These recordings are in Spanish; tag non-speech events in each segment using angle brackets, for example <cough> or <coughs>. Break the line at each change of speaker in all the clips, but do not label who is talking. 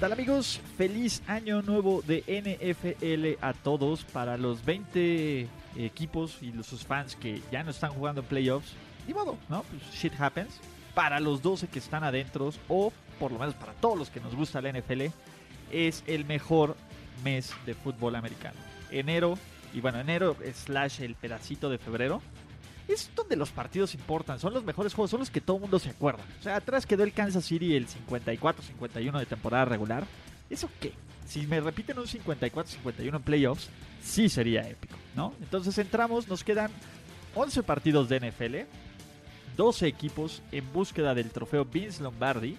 ¿Qué tal amigos? Feliz año nuevo de NFL a todos para los 20 equipos y sus fans que ya no están jugando en playoffs. Ni modo, ¿no? Pues shit happens. Para los 12 que están adentro o por lo menos para todos los que nos gusta la NFL, es el mejor mes de fútbol americano. Enero, y bueno, enero slash el pedacito de febrero, es donde los partidos importan, son los mejores juegos, son los que todo el mundo se acuerda. O sea, atrás quedó el Kansas City el 54-51 de temporada regular. ¿Eso qué? Si me repiten un 54-51 en playoffs, sí sería épico, ¿no? Entonces entramos, nos quedan 11 partidos de NFL, 12 equipos en búsqueda del trofeo Vince Lombardi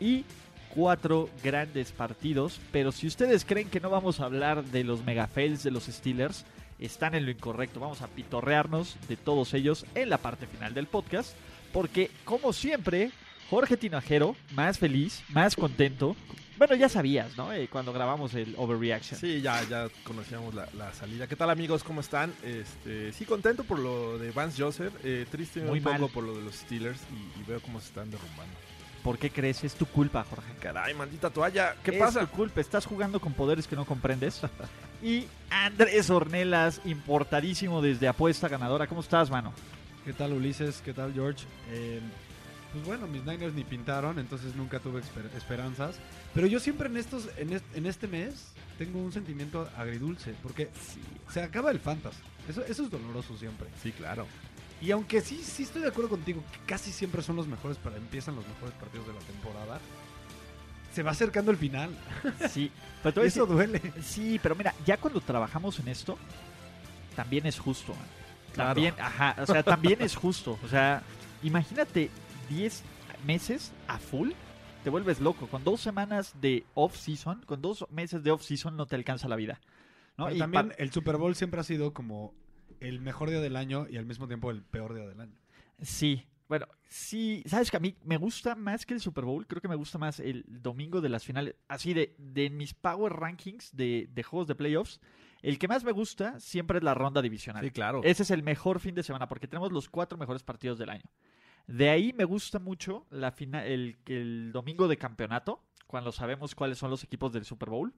y cuatro grandes partidos. Pero si ustedes creen que no vamos a hablar de los megafails de los Steelers, están en lo incorrecto. Vamos a pitorrearnos de todos ellos en la parte final del podcast. Porque, como siempre, Jorge Tinajero, más feliz, más contento. Bueno, ya sabías, ¿no? Eh, cuando grabamos el Overreaction.
Sí, ya, ya conocíamos la, la salida. ¿Qué tal amigos? ¿Cómo están? Este, sí, contento por lo de Vance Joseph, eh, triste
Muy
un
mal.
poco por lo de los Steelers y, y veo cómo se están derrumbando.
¿Por qué crees? Es tu culpa, Jorge.
Caray, maldita toalla. ¿Qué
es
pasa?
tu culpa, estás jugando con poderes que no comprendes. <laughs> y Andrés Ornelas, importadísimo desde Apuesta Ganadora. ¿Cómo estás, mano?
¿Qué tal Ulises? ¿Qué tal George? Eh, pues bueno, mis Niners ni pintaron, entonces nunca tuve esper- esperanzas. Pero yo siempre en estos, en, est- en este mes tengo un sentimiento agridulce, porque se acaba el fantasy. Eso, eso es doloroso siempre.
Sí, claro.
Y aunque sí, sí estoy de acuerdo contigo, que casi siempre son los mejores para empiezan los mejores partidos de la temporada. Se va acercando el final. <laughs>
Sí, pero
Eso
decir-
duele.
Sí, pero mira, ya cuando trabajamos en esto, también es justo. man.
Claro.
También, ajá, o sea, también es justo. O sea, imagínate 10 meses a full, te vuelves loco. Con dos semanas de off-season, con dos meses de off-season no te alcanza la vida. ¿no?
Pero
Y
también el Super Bowl siempre ha sido como el mejor día del año y al mismo tiempo el peor día del año.
Sí, bueno, sí, sabes que a mí me gusta más que el Super Bowl, creo que me gusta más el domingo de las finales, así de, de mis power rankings de, de juegos de playoffs, el que más me gusta siempre es la ronda divisional.
Sí, claro.
Ese es el mejor fin de semana porque tenemos los cuatro mejores partidos del año. De ahí me gusta mucho la fina- el, el domingo de campeonato, cuando sabemos cuáles son los equipos del Super Bowl,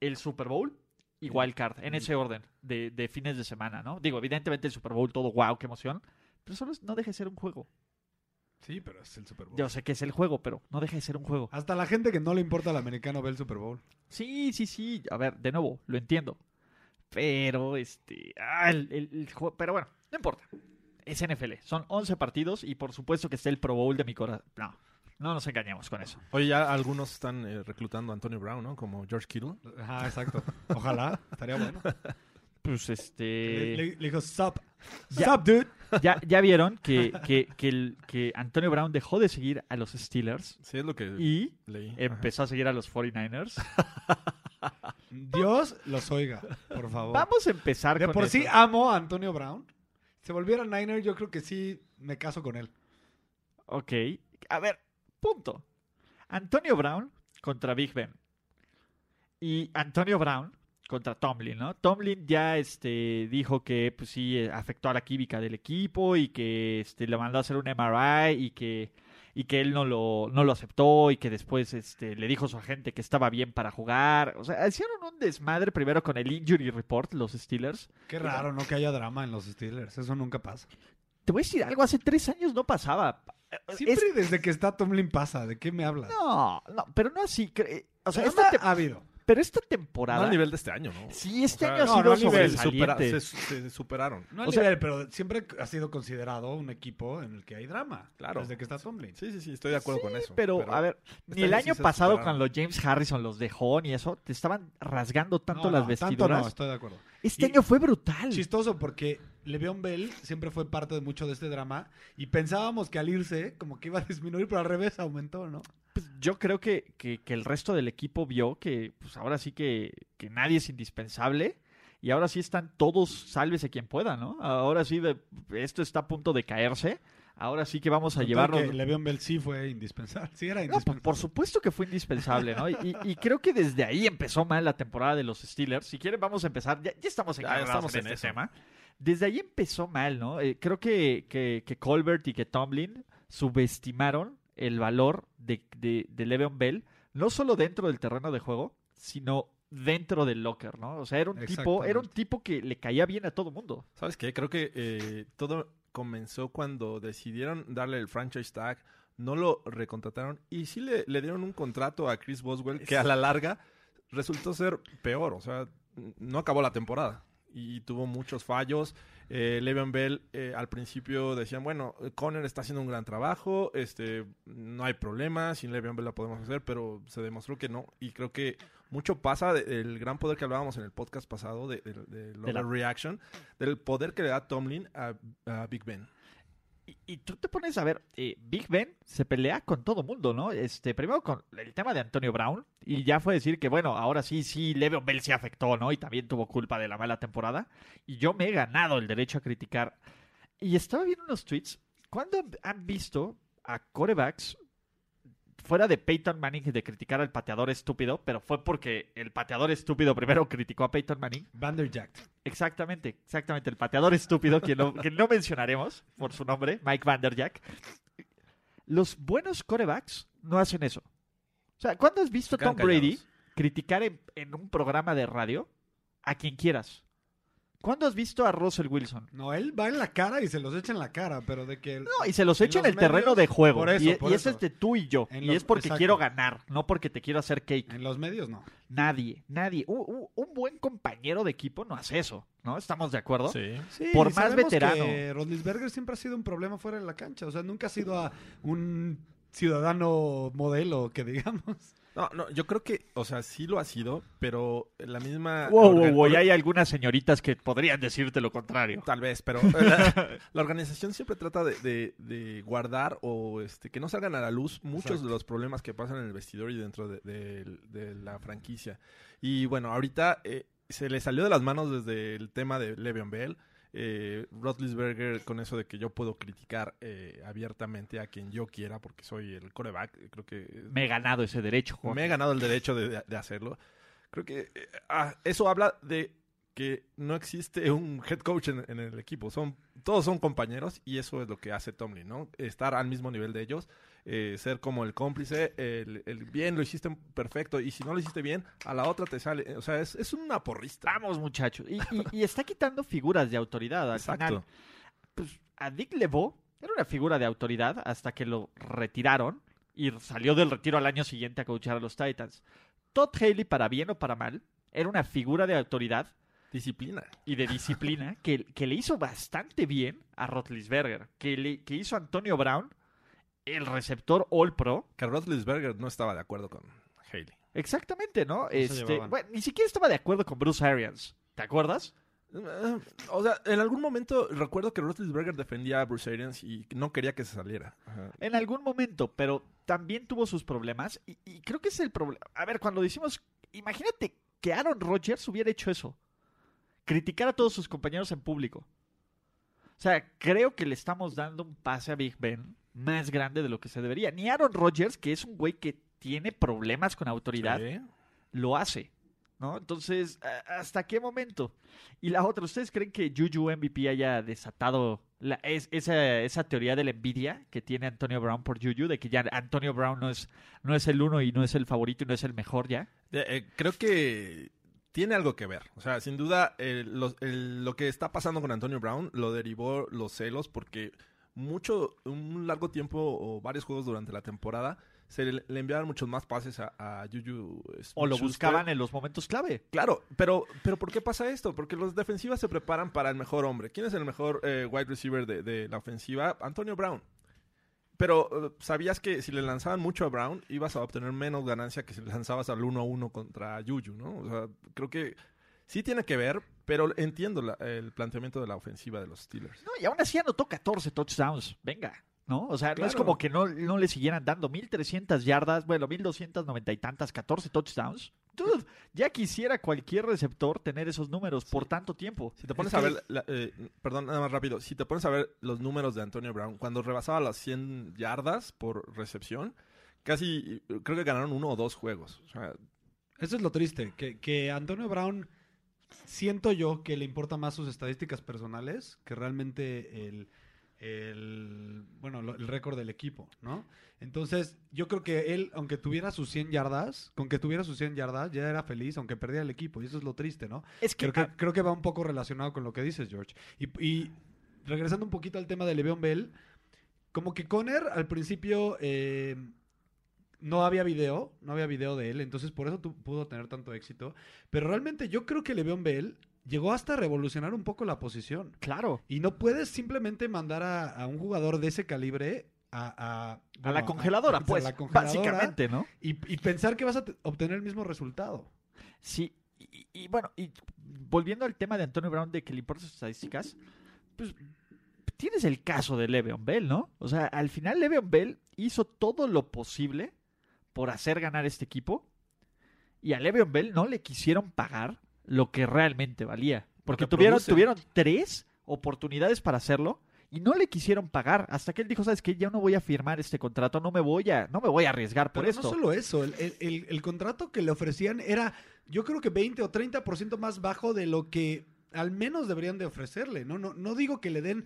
el Super Bowl y Wild Card, en ese orden de, de fines de semana, ¿no? Digo, evidentemente el Super Bowl, todo wow, qué emoción, pero solo es- no deja de ser un juego.
Sí, pero es el Super Bowl.
Yo sé que es el juego, pero no deja de ser un juego.
Hasta la gente que no le importa al americano ve el Super Bowl.
Sí, sí, sí. A ver, de nuevo, lo entiendo. Pero, este. ah, el, el- el juego- pero bueno, no importa. Es NFL. Son 11 partidos y por supuesto que está el Pro Bowl de mi corazón. No, no nos engañemos con eso.
Oye, ya algunos están eh, reclutando a Antonio Brown, ¿no? Como George Kittle.
Ajá, exacto. Ojalá, estaría bueno.
Pues, este.
le- le dijo, sup.
Ya.
Sup, dude.
Ya, ya vieron que, que, que, el- que Antonio Brown dejó de seguir a los Steelers
Sí, es lo que
y
leí. Ajá.
empezó a seguir a los 49ers. <laughs>
Dios los oiga, por favor.
Vamos a empezar
De
con
por
eso.
sí amo a Antonio Brown. Si volviera Niner, yo creo que sí me caso con él.
Ok. A ver, punto. Antonio Brown contra Big Ben. Y Antonio Brown contra Tomlin, ¿no? Tomlin ya este, dijo que pues sí eh, afectó a la química del equipo y que este, le mandó a hacer un MRI y que, y que él no lo, no lo aceptó y que después este, le dijo a su agente que estaba bien para jugar. O sea, hicieron un desmadre primero con el injury report los Steelers.
Qué raro, ¿no? Que haya drama en los Steelers. Eso nunca pasa.
Te voy a decir algo, hace tres años no pasaba. <laughs>
Siempre
Es-
desde que está Tomlin pasa. ¿De qué me hablas?
No, no, pero no así. O sea, esta te-
ha habido.
Pero esta
No
temporada.
al nivel de este año, ¿no?
Sí, este
O sea,
año ha
no,
sido
no al nivel,
supera- se- se superaron.
No al
O sea-
nivel, pero siempre ha sido considerado un equipo en el que hay drama.
Claro.
Desde que está Tomlin.
Sí, sí, sí, estoy de acuerdo
Sí,
con eso.
Pero, a ver, ni el
año sí
pasado
superaron.
cuando James Harrison los dejó ni eso, te estaban rasgando tanto
No,
las
no,
vestiduras.
Tanto no, estoy de acuerdo.
Este
Y-
año fue brutal.
Chistoso porque Le'Veon Bell siempre fue parte de mucho de este drama y pensábamos que al irse como que iba a disminuir, pero al revés aumentó, ¿no?
Pues yo creo que, que- que el resto del equipo vio que pues ahora sí que, que nadie es indispensable y ahora sí están todos sálvese quien pueda, ¿no? Ahora sí de- esto está a punto de caerse. Ahora sí que vamos a
Con tal
llevarnos...
que Le'Veon Bell sí fue indispensable. <laughs> Sí era
No, por,
indispensable.
por supuesto que fue indispensable, ¿no? Y, y creo que desde ahí empezó mal la temporada de los Steelers. Si quieren, vamos a empezar. Ya, ya estamos
Ya
encargados
estamos
en,
en
este
eso.
tema. Desde ahí empezó mal, ¿no? Eh, creo que, que, que Colbert y que Tomlin subestimaron el valor de, de, de Le'Veon Bell, no solo dentro del terreno de juego, sino dentro del locker, ¿no? O sea, era un tipo, era un tipo que le caía bien a todo mundo.
¿Sabes qué? Creo que eh, todo comenzó cuando decidieron darle el franchise tag, no lo recontrataron y sí le, dieron un contrato a Chris Boswell que a la larga resultó ser peor, o sea, no acabó la temporada y tuvo muchos fallos. Eh, Le'Veon Bell eh, al principio decían, bueno, Conner está haciendo un gran trabajo, este, no hay problema, sin Le'Veon Bell la podemos hacer, pero se demostró que no. Y creo que mucho pasa del gran poder que hablábamos en el podcast pasado de, de, de
De la-
Overreaction, del poder que le da Tomlin a, a Big Ben.
Y, tú te pones a ver, eh, Big Ben se pelea con todo mundo, ¿no? Este, primero con el tema de Antonio Brown, y ya fue decir que, bueno, ahora sí, sí, Le'Veon Bell se afectó, ¿no? Y también tuvo culpa de la mala temporada. Y yo me he ganado el derecho a criticar. Y estaba viendo unos tweets. ¿Cuándo han visto a corebacks fuera de Peyton Manning de criticar al pateador estúpido? Pero fue porque el pateador estúpido primero criticó a Peyton Manning.
Vanderjack.
Exactamente, exactamente. El pateador estúpido, que no, que no mencionaremos por su nombre, Mike Vanderjack. Los buenos corebacks no hacen eso. O sea, ¿cuándo has visto a Tom Brady criticar en, en un programa de radio a quien quieras? ¿Cuándo has visto a Russell Wilson?
No, él va en la cara y se los echa en la cara, pero de que...
No, y se los echa en,
los
el terreno
medios,
de juego.
por eso,
y
por
y es
eso.
este tú y yo.
En
y
los-
es porque
exacto.
quiero ganar, no porque te quiero hacer cake.
En los medios no.
Nadie, nadie. Un, un- un buen compañero de equipo no hace eso, ¿no? ¿Estamos de acuerdo?
Sí.
Sí,
Por más veterano.
Rodlisberger siempre ha sido un problema fuera de la cancha. O sea, nunca ha sido a un ciudadano modelo, que digamos.
No, no, yo creo que, o sea, sí lo ha sido, pero la misma...
Wow, wow, wow, y hay algunas señoritas que podrían decirte lo contrario.
Tal vez, pero la, <laughs> la organización siempre trata de, de- de guardar o este que no salgan a la luz muchos
Exacto.
de los problemas que pasan en el vestidor y dentro de, de- de la franquicia. Y bueno, ahorita eh, se le salió de las manos desde el tema de Le'Veon Bell. Eh, Roethlisberger con eso de que yo puedo criticar eh, abiertamente a quien yo quiera porque soy el coreback, creo que
Me he ganado ese derecho, Jorge.
me he ganado el derecho de, de- de hacerlo. Creo que eh, ah, eso habla de que no existe un head coach en, en el equipo. Son, todos son compañeros y eso es lo que hace Tomlin, ¿no? Estar al mismo nivel de ellos, eh, ser como el cómplice, el, el bien lo hiciste perfecto y si no lo hiciste bien, a la otra te sale. O sea, es, es una porrista.
Vamos, muchachos. Y, y- <laughs> y está quitando figuras de autoridad. Al
Exacto.
final, pues, a Dick LeBeau era una figura de autoridad hasta que lo retiraron y salió del retiro al año siguiente a coachar a los Titans. Todd Haley, para bien o para mal, era una figura de autoridad
Disciplina.
y de disciplina <laughs> que, que le hizo bastante bien a Rotlisberger, que, le, que hizo a Antonio Brown, el receptor All Pro.
Que Roethlisberger no estaba de acuerdo con Haley.
Exactamente, ¿no? este, bueno, ni siquiera estaba de acuerdo con Bruce Arians. ¿Te acuerdas?
Eh, O sea, en algún momento recuerdo que Roethlisberger defendía a Bruce Arians y no quería que se saliera. Ajá.
En algún momento, pero también tuvo sus problemas. Y, y creo que es el problema. A ver, cuando decimos, imagínate que Aaron Rodgers hubiera hecho eso. Criticar a todos sus compañeros en público. O sea, creo que le estamos dando un pase a Big Ben más grande de lo que se debería. Ni Aaron Rodgers, que es un güey que tiene problemas con autoridad,
Sí.
lo hace. ¿No? Entonces, ¿a- ¿hasta qué momento? Y la otra, ¿ustedes creen que Juju MVP haya desatado la- es- esa, esa teoría de la envidia que tiene Antonio Brown por Juju? De que ya Antonio Brown no es, no es el uno y no es el favorito y no es el mejor ya.
Eh, eh, creo que tiene algo que ver. O sea, sin duda, el- lo que está pasando con Antonio Brown lo derivó los celos porque mucho, un largo tiempo o varios juegos durante la temporada se le, le enviaban muchos más pases a, a Juju.
O lo buscaban en los momentos clave.
Claro, pero, pero ¿por qué pasa esto? Porque los defensivas se preparan para el mejor hombre. ¿Quién es el mejor eh, wide receiver de, de la ofensiva? Antonio Brown. Pero eh, sabías que si le lanzaban mucho a Brown, ibas a obtener menos ganancia que si le lanzabas al 1 a 1 contra Juju, ¿no? O sea, creo que sí tiene que ver, pero entiendo la- el planteamiento de la ofensiva de los Steelers.
No, y aún así anotó 14 touchdowns. Venga. ¿no? O sea, no es como que no, no le siguieran dando 1300 yardas, bueno, 1290 y tantas, 14 touchdowns. Dude, ya quisiera cualquier receptor tener esos números por tanto tiempo.
Si te pones
Es
a ver, la- eh, perdón, nada más rápido, si te pones a ver los números de Antonio Brown, cuando rebasaba las 100 yardas por recepción, casi creo que ganaron uno o dos juegos. O sea,
Eso es lo triste, que, que Antonio Brown siento yo que le importa más sus estadísticas personales que realmente el, el bueno, el récord del equipo, ¿no? Entonces, yo creo que él, aunque tuviera sus 100 yardas, con que tuviera sus 100 yardas, ya era feliz, aunque perdiera el equipo, y eso es lo triste, ¿no?
Es que,
Creo que, creo que va un poco relacionado con lo que dices, George. Y, y regresando un poquito al tema de Le'Veon Bell, como que Conner al principio eh, no había video, no había video de él, entonces por eso pudo tener tanto éxito. Pero realmente yo creo que Le'Veon Bell llegó hasta a revolucionar un poco la posición.
claro,
Y no puedes simplemente mandar a, a un jugador de ese calibre a, a,
la congeladora, <laughs>
a
pues,
la congeladora
básicamente, ¿no?
y, y pensar que vas a te- obtener el mismo resultado.
Sí, y, y bueno, y volviendo al tema de Antonio Brown de que le importan sus estadísticas, pues tienes el caso de Le'Veon Bell, ¿no? O sea, al final Le'Veon Bell hizo todo lo posible por hacer ganar este equipo y a Le'Veon Bell no le quisieron pagar lo que realmente valía, porque
que
tuvieron,
produce.
tuvieron tres oportunidades para hacerlo y no le quisieron pagar hasta que él dijo, sabes qué, ya no voy a firmar este contrato, no me voy a, no me voy a arriesgar por
Pero
esto.
no solo eso, el, el- el- el contrato que le ofrecían era, yo creo que 20 o 30% más bajo de lo que al menos deberían de ofrecerle. No, no, no digo que le den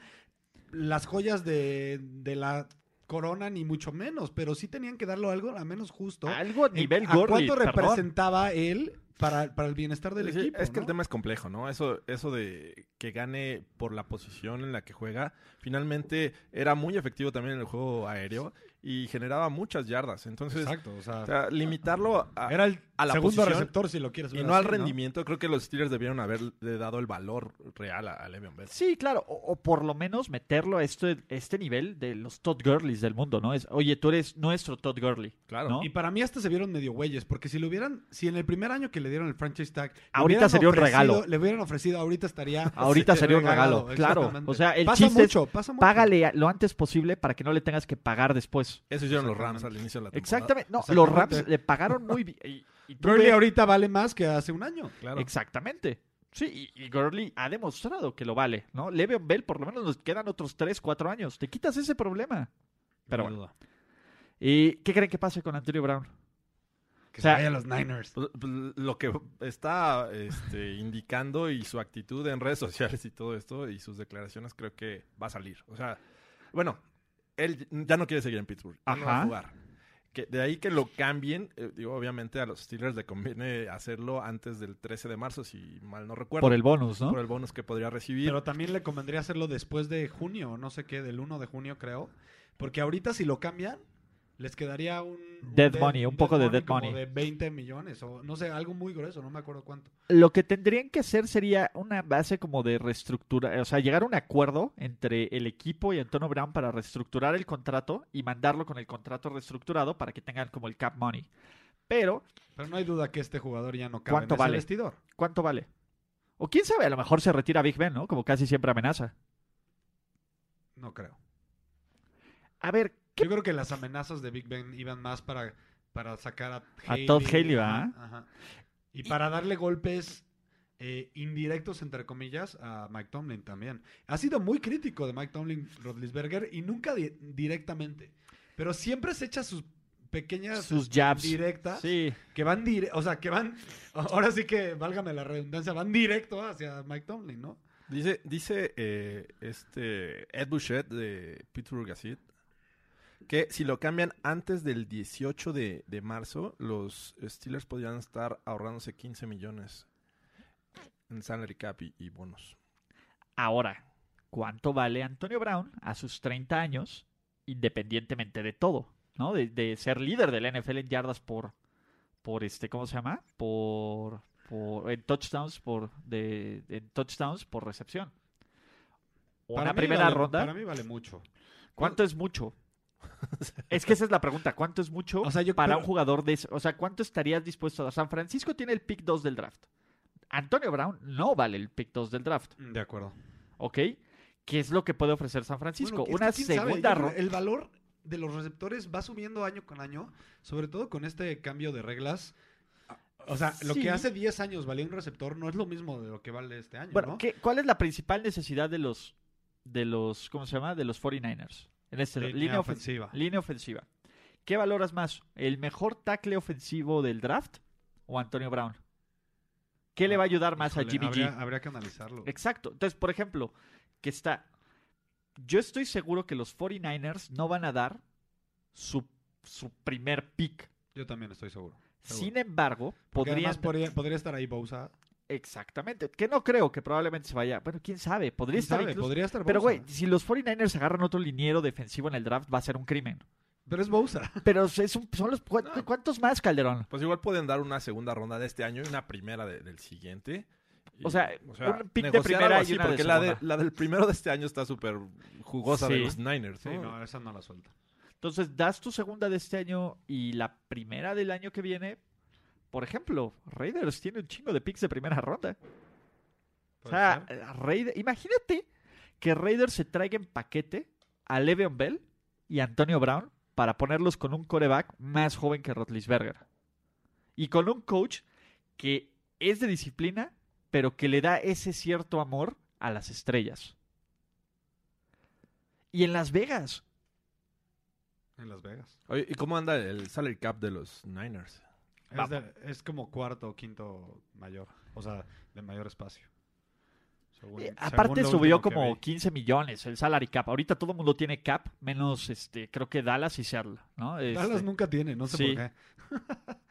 las joyas de, de la corona, ni mucho menos, pero sí tenían que darle algo a menos justo.
Algo a nivel
¿A
Gurley,
cuánto
perdón.
representaba él para, para el bienestar del
Sí,
equipo?
es que el tema es complejo, ¿no? Eso, eso de que gane por la posición en la que juega, finalmente era muy efectivo también en el juego aéreo y generaba muchas yardas. Entonces,
Exacto, o sea,
o sea, limitarlo a,
era el
a la
segundo
posición
receptor si lo quieres
y no al rendimiento, creo que los Steelers debieron haberle dado el valor real a, a Le'Veon Bell.
Sí, claro, o, o por lo menos meterlo a este, este nivel de los Todd Gurleys del mundo, ¿no? Es, oye, tú eres nuestro Todd Gurley.
Claro.
¿no?
Y para mí hasta se vieron medio güeyes, porque si lo hubieran, si en el primer año que le dieron el franchise tag,
Ahorita sería un regalo.
Le hubieran ofrecido, ahorita estaría. <laughs>
Ahorita sería un regalo, claro. O sea, el
pasa
chiste es
mucho, pasa mucho.
Págale lo antes posible para que no le tengas que pagar después.
Eso hicieron los. Rams al inicio de la temporada.
Exactamente. No, los. Rams le pagaron muy bien. y-
Gurley
ves-
ahorita vale más que hace un año.
Claro.
Exactamente. Sí, y, y Gurley ha demostrado que lo vale, ¿no? Le'Veon Bell, por lo menos nos quedan otros 3, 4 años. Te quitas ese problema. Pero bueno.
duda.
¿Y qué creen que pase con Antonio Brown?
Que
O sea,
se vaya a los Niners.
Pues, pues, lo que está este, indicando y su actitud en redes sociales y todo esto y sus declaraciones creo que va a salir. O sea, bueno, él ya no quiere seguir en Pittsburgh. ya no va a
Ajá.
jugar. Que de ahí que lo cambien, eh, digo, obviamente a los Steelers le conviene hacerlo antes del 13 de marzo, si mal no recuerdo.
Por el bonus, ¿no?
por el bonus que podría recibir.
Pero también le convendría hacerlo después de junio, no sé qué, del 1 de junio creo. Porque ahorita si lo cambian, les quedaría un... un
Dead money, un poco de dead
como
money.
de 20 millones o no sé, algo muy grueso, no me acuerdo cuánto.
Lo que tendrían que hacer sería una base como de reestructura, o sea, llegar a un acuerdo entre el equipo y Antonio Brown para reestructurar el contrato y mandarlo con el contrato reestructurado para que tengan como el cap money. Pero,
Pero no hay duda que este jugador ya no cabe
¿Cuánto
en ese
vale?
vestidor.
¿cuánto vale? O quién sabe, a lo mejor se retira Big Ben, ¿no? Como casi siempre amenaza.
No creo.
A ver, ¿qué
Yo creo que las amenazas de Big Ben iban más para, para sacar a,
A Todd Haley, ¿verdad?
ajá. Y para darle golpes eh, indirectos, entre comillas, a Mike Tomlin también. Ha sido muy crítico de Mike Tomlin, Rodlisberger, y nunca di- directamente. Pero siempre se echa sus pequeñas
sus jabs?
directas
Sí,
que van dire o sea, que van, <laughs> ahora sí que, válgame la redundancia, van directo hacia Mike Tomlin, ¿no?
Dice, dice eh, este Ed Bouchette de Pittsburgh Gazette que si lo cambian antes del 18 de, de marzo, los Steelers podrían estar ahorrándose 15 millones en salary cap y, y bonos.
Ahora, ¿cuánto vale Antonio Brown a sus 30 años, independientemente de todo? ¿No? De, de ser líder del NFL en yardas por, por este, ¿cómo se llama? Por, por en touchdowns por, de, en touchdowns por recepción. Una
Para mí
primera
vale-
ronda.
Para mí vale mucho.
¿Cuánto es mucho? <laughs> es que esa es la pregunta. ¿Cuánto es mucho
O sea, yo-
para
pero-
un jugador de ese- O sea, ¿cuánto estarías dispuesto a dar? San Francisco tiene el pick 2 del draft. Antonio Brown no vale el pick 2 del draft.
De acuerdo.
¿Ok? ¿Qué es lo que puede ofrecer San Francisco?
Bueno,
Una segunda ronda.
El valor de los receptores va subiendo año con año, sobre todo con este cambio de reglas. O sea, lo
Sí.
que hace 10 años valía un receptor no es lo mismo de lo que vale este año,
Bueno,
¿no?
¿qué- ¿cuál es la principal necesidad de los, de los, ¿cómo se llama? De los 49ers. En este,
Línea
línea, ofen-
ofensiva.
línea ofensiva. ¿Qué valoras más? ¿El mejor tackle ofensivo del draft o Antonio Brown? ¿Qué le va a ayudar más a Jimmy G?
Habría, habría que analizarlo.
Exacto. Entonces, por ejemplo, que está. Yo estoy seguro que los 49ers no van a dar su, su primer pick.
Yo también estoy seguro. seguro.
Sin embargo,
Porque
podrían.
además podría, podría estar ahí Bosa.
Exactamente. Que no creo que probablemente se vaya. Bueno, quién sabe. Podría
¿Quién
estar
sabe?
incluso-
Podría estar
Pero, güey, si los 49ers agarran otro liniero defensivo en el draft, va a ser un crimen.
Pero es Bosa. <laughs>
Pero es un- son los. ¿cu-
No.
¿Cuántos más, Calderón?
Pues igual pueden dar una segunda ronda de este año y una primera de- del siguiente. Y,
O sea, un pick de primera
algo
y
así,
una de
porque la, de, la del primero de este año está súper jugosa de
Sí.
los Niners.
Sí,
no,
esa no la suelta.
Entonces, das tu segunda de este año y la primera del año que viene. Por ejemplo, Raiders tiene un chingo de picks de primera ronda. O sea, eh, Raiders- imagínate que Raiders se traiga en paquete a Le'Veon Bell y Antonio Brown para ponerlos con un coreback más joven que Rotlisberger. Y con un coach que es de disciplina, pero que le da ese cierto amor a las estrellas. Y en Las Vegas.
en Las Vegas.
Oye, ¿y cómo anda el salary cap de los Niners?
Es,
Vamos.
de- es como cuarto o quinto mayor. O sea, de mayor espacio. Según-
Eh, aparte subió como
vi.
15 millones el salary cap. Ahorita todo el mundo tiene cap, menos este, creo que Dallas y Seattle, ¿no?
Dallas
Este,
nunca tiene, no sé
sí.
por qué. <laughs>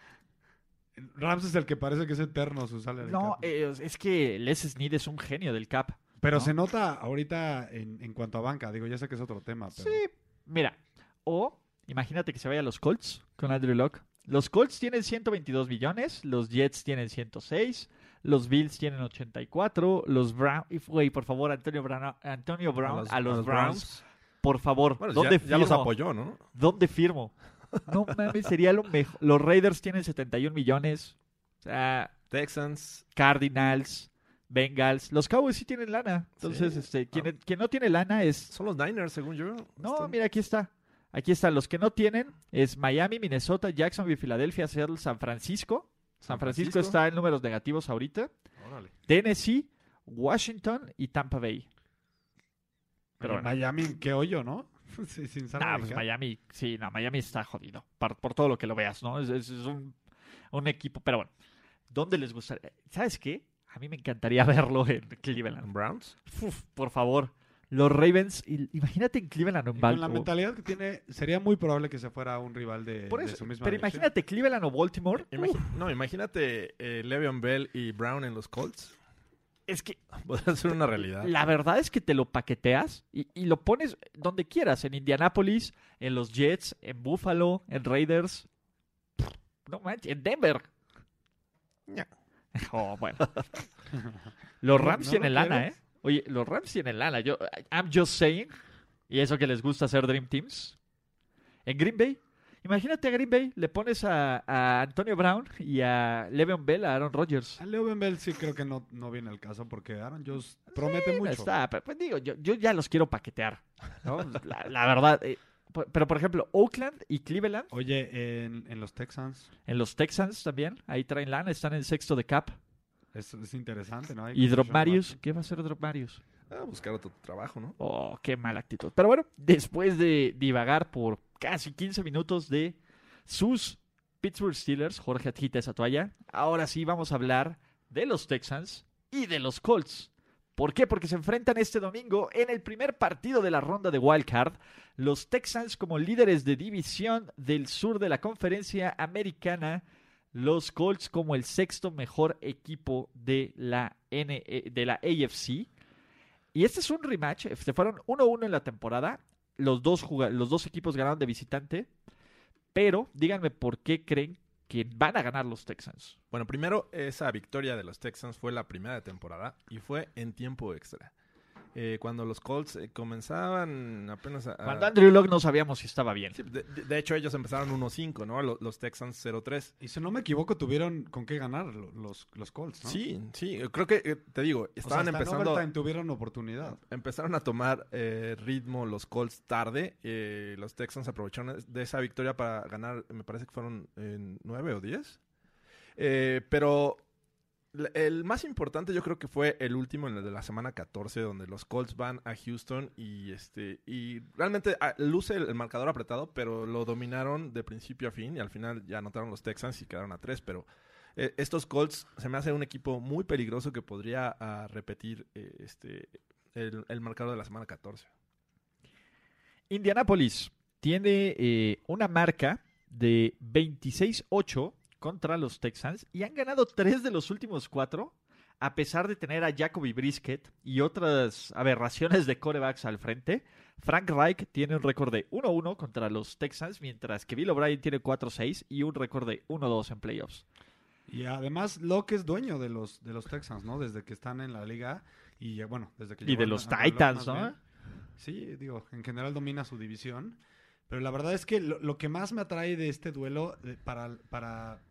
Rams es el que parece que es eterno su salary
No,
cap.
eh, es que Les Snead es un genio del cap.
Pero
¿no?
se nota ahorita en, en cuanto a banca. Digo, ya sé que es otro tema, pero...
Sí, mira. O imagínate que se vaya a los Colts con Andrew Locke. Los Colts tienen 122 millones, los Jets tienen 106, los Bills tienen 84, los Browns... Güey, por favor, Antonio Brown, Antonio Brown a los, Browns, por favor.
Bueno,
¿Dónde
ya, ya los
firmo?
apoyó, ¿no?
¿Dónde firmo? No mames, sería lo mejor. Los Raiders tienen 71 millones. O sea,
Texans.
Cardinals, Bengals. Los Cowboys sí tienen lana. Entonces,
Sí.
este, quien, quien no tiene lana es.
Son los Niners, según yo.
No,
Están-
mira, aquí está. Aquí está. Los que no tienen es Miami, Minnesota, Jacksonville, Filadelfia, Seattle, San Francisco. San Francisco,
Francisco.
está en números negativos ahorita.
Órale.
Tennessee, Washington y Tampa Bay. Pero bueno.
Miami, qué hoyo, ¿no? <laughs> sí, sin
Nah, pues. Miami, sí, no, Miami está jodido. Por, por todo lo que lo veas, ¿no? Es, es- es un, un equipo, pero bueno. ¿Dónde les gustaría? ¿Sabes qué? A mí me encantaría <laughs> verlo en Cleveland.
Browns.
Uf, por favor. Los Ravens, y- imagínate en Cleveland o en
Y con la
Baltimore.
mentalidad que tiene, sería muy probable que se fuera un rival de,
Por
de
eso,
su misma
pero
dirección.
imagínate Cleveland o Baltimore. Uf,
no, imagínate eh, Le'Veon Bell y Brown en los Colts.
es que
Podría ser una realidad.
la verdad es que te lo paqueteas y, y lo pones donde quieras, en Indianapolis, en los Jets, en Buffalo, en Raiders. No manches, en Denver.
Ña. <laughs>
Oh, bueno. Los
¿No-
Rams
no
tienen
lo
lana,
quieres?
¿eh? Oye, los Rams tienen lana. Yo, I'm just saying. Y eso que les gusta hacer Dream Teams. En Green Bay. Imagínate a Green Bay, le pones a, a Antonio Brown y a Le'Veon Bell, a Aaron Rodgers.
A Leo Ben Bell sí creo que no, no viene al caso porque Aaron Jones promete
Sí,
mucho.
Está, pero, pues digo, yo, yo ya los quiero paquetear. ¿no? <laughs> La, la verdad. eh, pero, por ejemplo, Oakland y Cleveland,
Oye, en, en los Texans
en los Texans también, ahí traen lana, están en sexto de cap.
Es, es interesante, ¿no? Hay
Y Drop Marius. ¿qué va a hacer Drop Marius?
Ah, buscar otro trabajo, ¿no?
Oh, qué mala actitud. Pero bueno, después de divagar por casi 15 minutos de sus Pittsburgh Steelers, Jorge agita esa toalla, ahora sí vamos a hablar de los Texans y de los Colts. ¿Por qué? Porque se enfrentan este domingo en el primer partido de la ronda de Wild Card. Los Texans como líderes de división del sur de la conferencia americana. Los Colts como el sexto mejor equipo de la, N eh, de la AFC. Y este es un rematch. Se fueron 1-1 en la temporada. Los dos, los dos equipos ganaron de visitante. Pero díganme por qué creen que van a ganar los Texans.
Bueno, primero, esa victoria de los Texans fue la primera de temporada y fue en tiempo extra. Eh, cuando los Colts eh, comenzaban apenas a...
Cuando Andrew Locke no sabíamos si estaba bien.
Sí, de, hecho, ellos empezaron 1-5, ¿no? Los, los Texans 0-3.
Y si no me equivoco, tuvieron con qué ganar lo- los, los Colts, ¿no?
Sí, sí, creo que, eh, te digo,
O sea,
estaban
hasta en
empezando...
overtime tuvieron oportunidad.
Empezaron a tomar eh, ritmo los Colts tarde. eh, los Texans aprovecharon de esa victoria para ganar, me parece que fueron eh, nueve o diez. Eh, pero el más importante yo creo que fue el último, en el de la semana 14, donde los Colts van a Houston y este y realmente ah, luce el, marcador apretado, pero lo dominaron de principio a fin y al final ya anotaron los Texans y quedaron a tres, pero eh, estos Colts se me hace un equipo muy peligroso que podría ah, repetir eh, este el, el marcador de la semana 14.
Indianapolis tiene eh, una marca de 26-8 contra los Texans y han ganado tres de los últimos cuatro, a pesar de tener a Jacoby Brisket y otras aberraciones de corebacks al frente. Frank Reich tiene un récord de 1-1 contra los Texans, mientras que Bill O'Brien tiene 4-6 y un récord de 1-2 en playoffs.
Y además Locke es dueño de los, de los Texans, ¿no? Desde que están en la liga y eh, bueno, desde que
Y de los Titans, ¿no?
bien. Sí, digo, en general domina su división. Pero la verdad es que lo, lo que más me atrae de este duelo para, para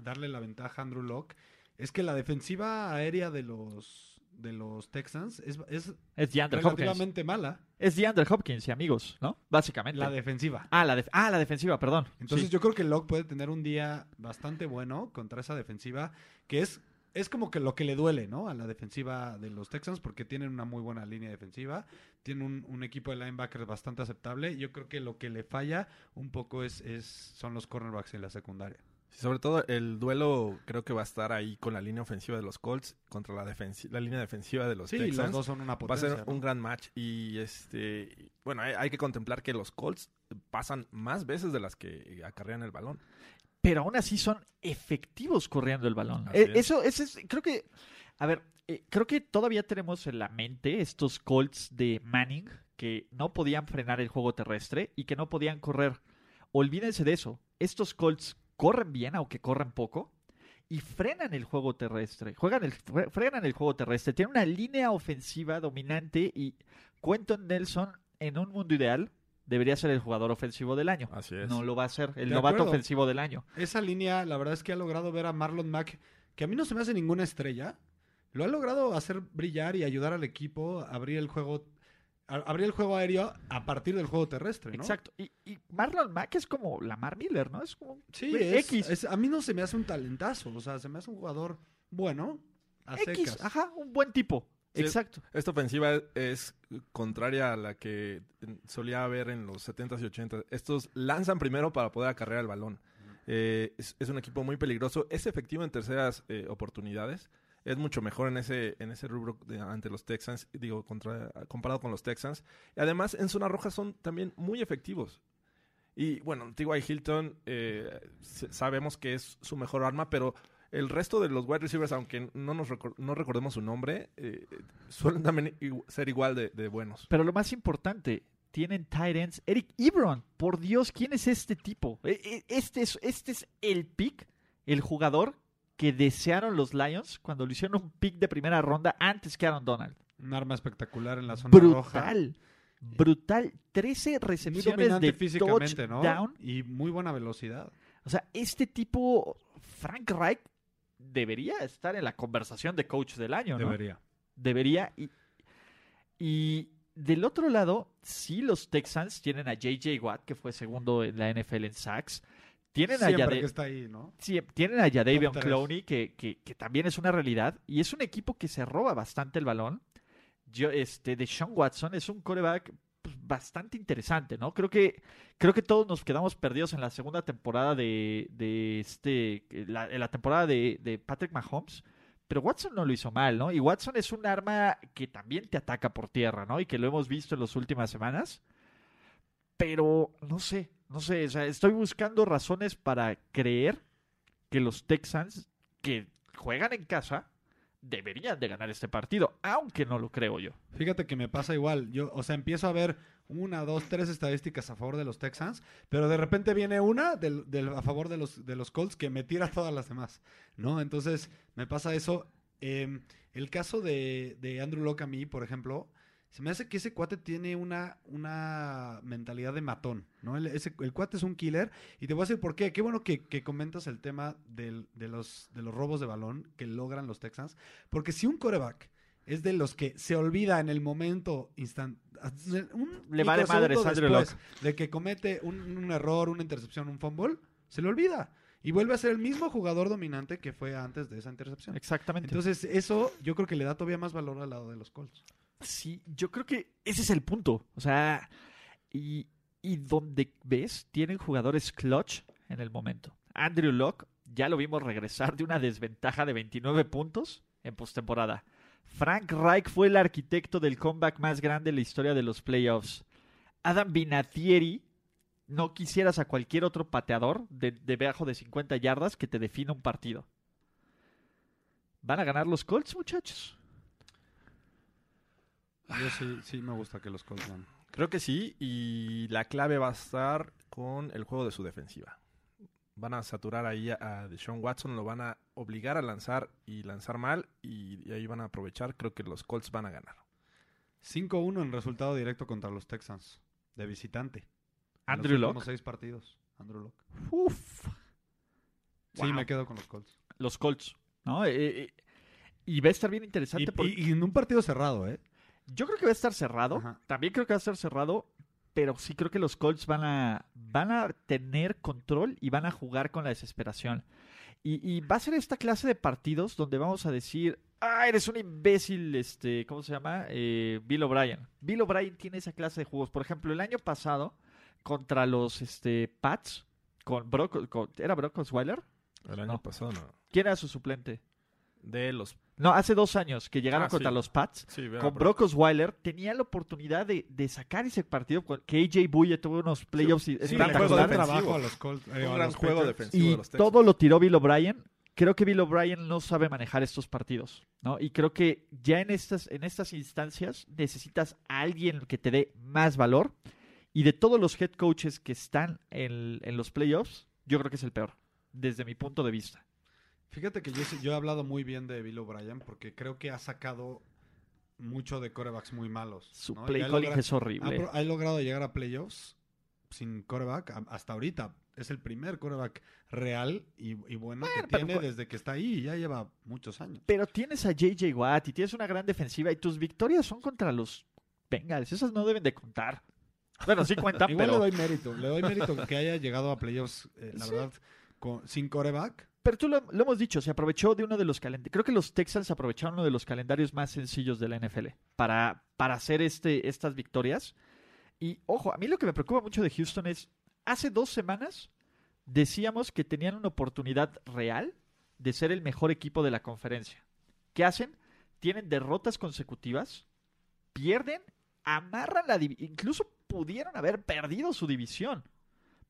darle la ventaja a Andrew Locke es que la defensiva aérea de los, de los Texans es, es
Es Hopkins.
relativamente mala.
Es DeAndre Hopkins y amigos, ¿no? Básicamente.
La defensiva.
ah, la def- ah, la defensiva, perdón.
Entonces
Sí.
yo creo que Locke puede tener un día bastante bueno contra esa defensiva, que es, es como que lo que le duele, ¿no? A la defensiva de los Texans, porque tienen una muy buena línea defensiva, tienen un, un equipo de linebackers bastante aceptable. Yo creo que lo que le falla un poco es, es son los cornerbacks en la secundaria.
Sí, sobre todo el duelo creo que va a estar ahí con la línea ofensiva de los Colts contra la, la línea defensiva de los
Sí,
Texans.
los dos son una
Va a
potencia.
ser
¿no?
un gran match y este bueno hay, hay que contemplar que los Colts pasan más veces de las que acarrean el balón.
pero aún así son efectivos corriendo el balón. Eh,
es.
Eso, eso es, creo que, a ver, eh, creo que todavía tenemos en la mente estos Colts de Manning que no podían frenar el juego terrestre y que no podían correr. Olvídense de eso. Estos Colts corren bien, aunque corren poco, y frenan el juego terrestre. Juegan el, fre- frenan el juego terrestre. Tienen una línea ofensiva dominante y Quentin Nelson, en un mundo ideal, debería ser el jugador ofensivo del año.
Así es.
No lo va a ser, el
De
novato
acuerdo.
ofensivo del año.
Esa línea, la verdad es que ha logrado ver a Marlon Mack, que a mí no se me hace ninguna estrella. Lo ha logrado hacer brillar y ayudar al equipo a abrir el juego, abrir el juego aéreo a partir del juego terrestre, ¿no?
Exacto. Y, y Marlon Mack es como Lamar Miller, ¿no? Es como
Sí, es,
X.
es- a mí no se me hace un talentazo, o sea, se me hace un jugador bueno, a
X,
secas.
ajá, un buen tipo.
Sí,
Exacto.
Esta ofensiva es contraria a la que solía haber en los 70s y 80s. Estos lanzan primero para poder acarrear el balón. Eh, es, es un equipo muy peligroso. Es efectivo en terceras eh, oportunidades. Es mucho mejor en ese, en ese rubro ante los Texans, digo, contra, comparado con los Texans. Y además, en zona roja son también muy efectivos. Y bueno, T.Y. Hilton eh, sabemos que es su mejor arma, pero el resto de los wide receivers, aunque no nos no recordemos su nombre, eh, suelen también ser igual de, de buenos.
Pero lo más importante, tienen tight ends. Eric Ebron, por Dios, ¿quién es este tipo? E- e- Este es, este es el pick, el jugador que desearon los Lions cuando le hicieron un pick de primera ronda antes que Aaron Donald.
Un arma espectacular en la zona roja.
Brutal. Brutal. 13
Muy
recepciones de
físicamente, ¿no?
touchdown.
Y muy buena velocidad.
O sea, este tipo, Frank Reich, debería estar en la conversación de coach del año, ¿no?
Debería.
Debería. Y, y del otro lado, sí, los Texans tienen a J.J. Watt, que fue segundo en la NFL en sacks. Tienen a,
Siempre
Yade-
que está ahí, ¿no?
sí, tienen a Jadavion. Clowney, que, que, que también es una realidad. Y es un equipo que se roba bastante el balón. Yo, este, de Sean Watson es un coreback pues, bastante interesante, ¿no? Creo que, creo que todos nos quedamos perdidos en la segunda temporada de, de este, la, en la temporada de, de Patrick Mahomes. Pero Watson no lo hizo mal, ¿no? Y Watson es un arma que también te ataca por tierra, ¿no? Y que lo hemos visto en las últimas semanas. Pero no sé, no sé, o sea, estoy buscando razones para creer que los Texans, que juegan en casa, deberían de ganar este partido, aunque no lo creo yo.
Fíjate que me pasa igual. Yo, o sea, empiezo a ver una, dos, tres estadísticas a favor de los Texans, pero de repente viene una del, del- a favor de los, de los Colts que me tira todas las demás, ¿no? Entonces, me pasa eso. Eh, el caso de, de Andrew Locke a mí, por ejemplo, Se me hace que ese cuate tiene una, una mentalidad de matón, ¿no? El, ese- el cuate es un killer. Y te voy a decir por qué. Qué bueno que, que comentas el tema del- de, los, de los robos de balón que logran los Texans. Porque si un coreback es de los que se olvida en el momento instant, un
Le vale
después de que comete un, un error, una intercepción, un fumble, se le olvida. Y vuelve a ser el mismo jugador dominante que fue antes de esa intercepción.
Exactamente.
Entonces, eso yo creo que le da todavía más valor al lado de los Colts.
Sí, yo creo que ese es el punto. O sea, y, y donde ves, tienen jugadores clutch en el momento. Andrew Locke, ya lo vimos regresar de una desventaja de 29 puntos en postemporada. Frank Reich fue el arquitecto del comeback más grande en la historia de los playoffs. Adam Vinatieri, no quisieras a cualquier otro pateador de debajo de 50 yardas que te defina un partido. ¿Van a ganar los Colts, muchachos?
Yo sí, sí me gusta que los Colts ganen.
Creo que sí, y la clave va a estar con el juego de su defensiva. Van a saturar ahí a, a Deshaun Watson, lo van a obligar a lanzar y lanzar mal, y, y ahí van a aprovechar. Creo que los Colts van a ganar.
5-1 en resultado directo contra los Texans, de visitante.
Andrew Locke.
seis partidos. Andrew Locke.
Uf.
Sí,
Wow.
me quedo con los Colts.
los Colts, ¿no? Eh, eh, y va a estar bien
Y,
interesante
y- y en un partido cerrado, ¿eh?
Yo creo que va a estar cerrado.
Ajá.
También creo que va a estar cerrado, pero sí creo que los Colts van a van a tener control y van a jugar con la desesperación. Y, y va a ser esta clase de partidos donde vamos a decir, ah, eres un imbécil, este, ¿cómo se llama? Eh, Bill O'Brien. Bill O'Brien tiene esa clase de juegos. Por ejemplo, el año pasado contra los este, Pats con Brock, con- ¿era Brock Osweiler?
El año
No.
pasado no.
¿Quién era su suplente?
De los...
No, hace dos años que llegaron
Ah,
contra
sí.
los Pats.
Sí,
Con Brock Osweiler tenía la oportunidad de, de sacar ese partido. Que AJ Buye tuvo unos playoffs y
Sí, le juego defensivo.
trabajo a los Colts. eh,
Un
a
gran
los
juego defensivo de
Y
los Texans.
todo lo tiró Bill O'Brien. Creo que Bill O'Brien no sabe manejar estos partidos, ¿no? Y creo que ya en estas, en estas instancias necesitas a alguien que te dé más valor. Y de todos los head coaches que están en, en los playoffs, yo creo que es el peor, desde mi punto de vista.
Fíjate que yo, he hablado muy bien de Bill O'Brien porque creo que ha sacado mucho de corebacks muy malos.
Su
¿no?
play calling
logra-
es horrible.
ha logrado llegar a playoffs sin coreback hasta ahorita. Es el primer coreback real y, y bueno, que
pero
tiene desde que está ahí y ya lleva muchos años.
Pero tienes a JJ Watt y tienes una gran defensiva y tus victorias son contra los Bengals. Esas no deben de contar. Bueno, sí cuentan, <laughs>
Igual
pero...
le doy mérito, le doy mérito que haya llegado a playoffs, eh, la
Sí.
verdad, con- sin coreback.
Pero tú lo, hemos dicho, se aprovechó de uno de los calendarios. Creo que los Texans aprovecharon uno de los calendarios más sencillos de la NFL para, para hacer este, estas victorias. Y ojo, a mí lo que me preocupa mucho de Houston es, hace dos semanas decíamos que tenían una oportunidad real de ser el mejor equipo de la conferencia. ¿Qué hacen? Tienen derrotas consecutivas, pierden, amarran la división, incluso pudieron haber perdido su división.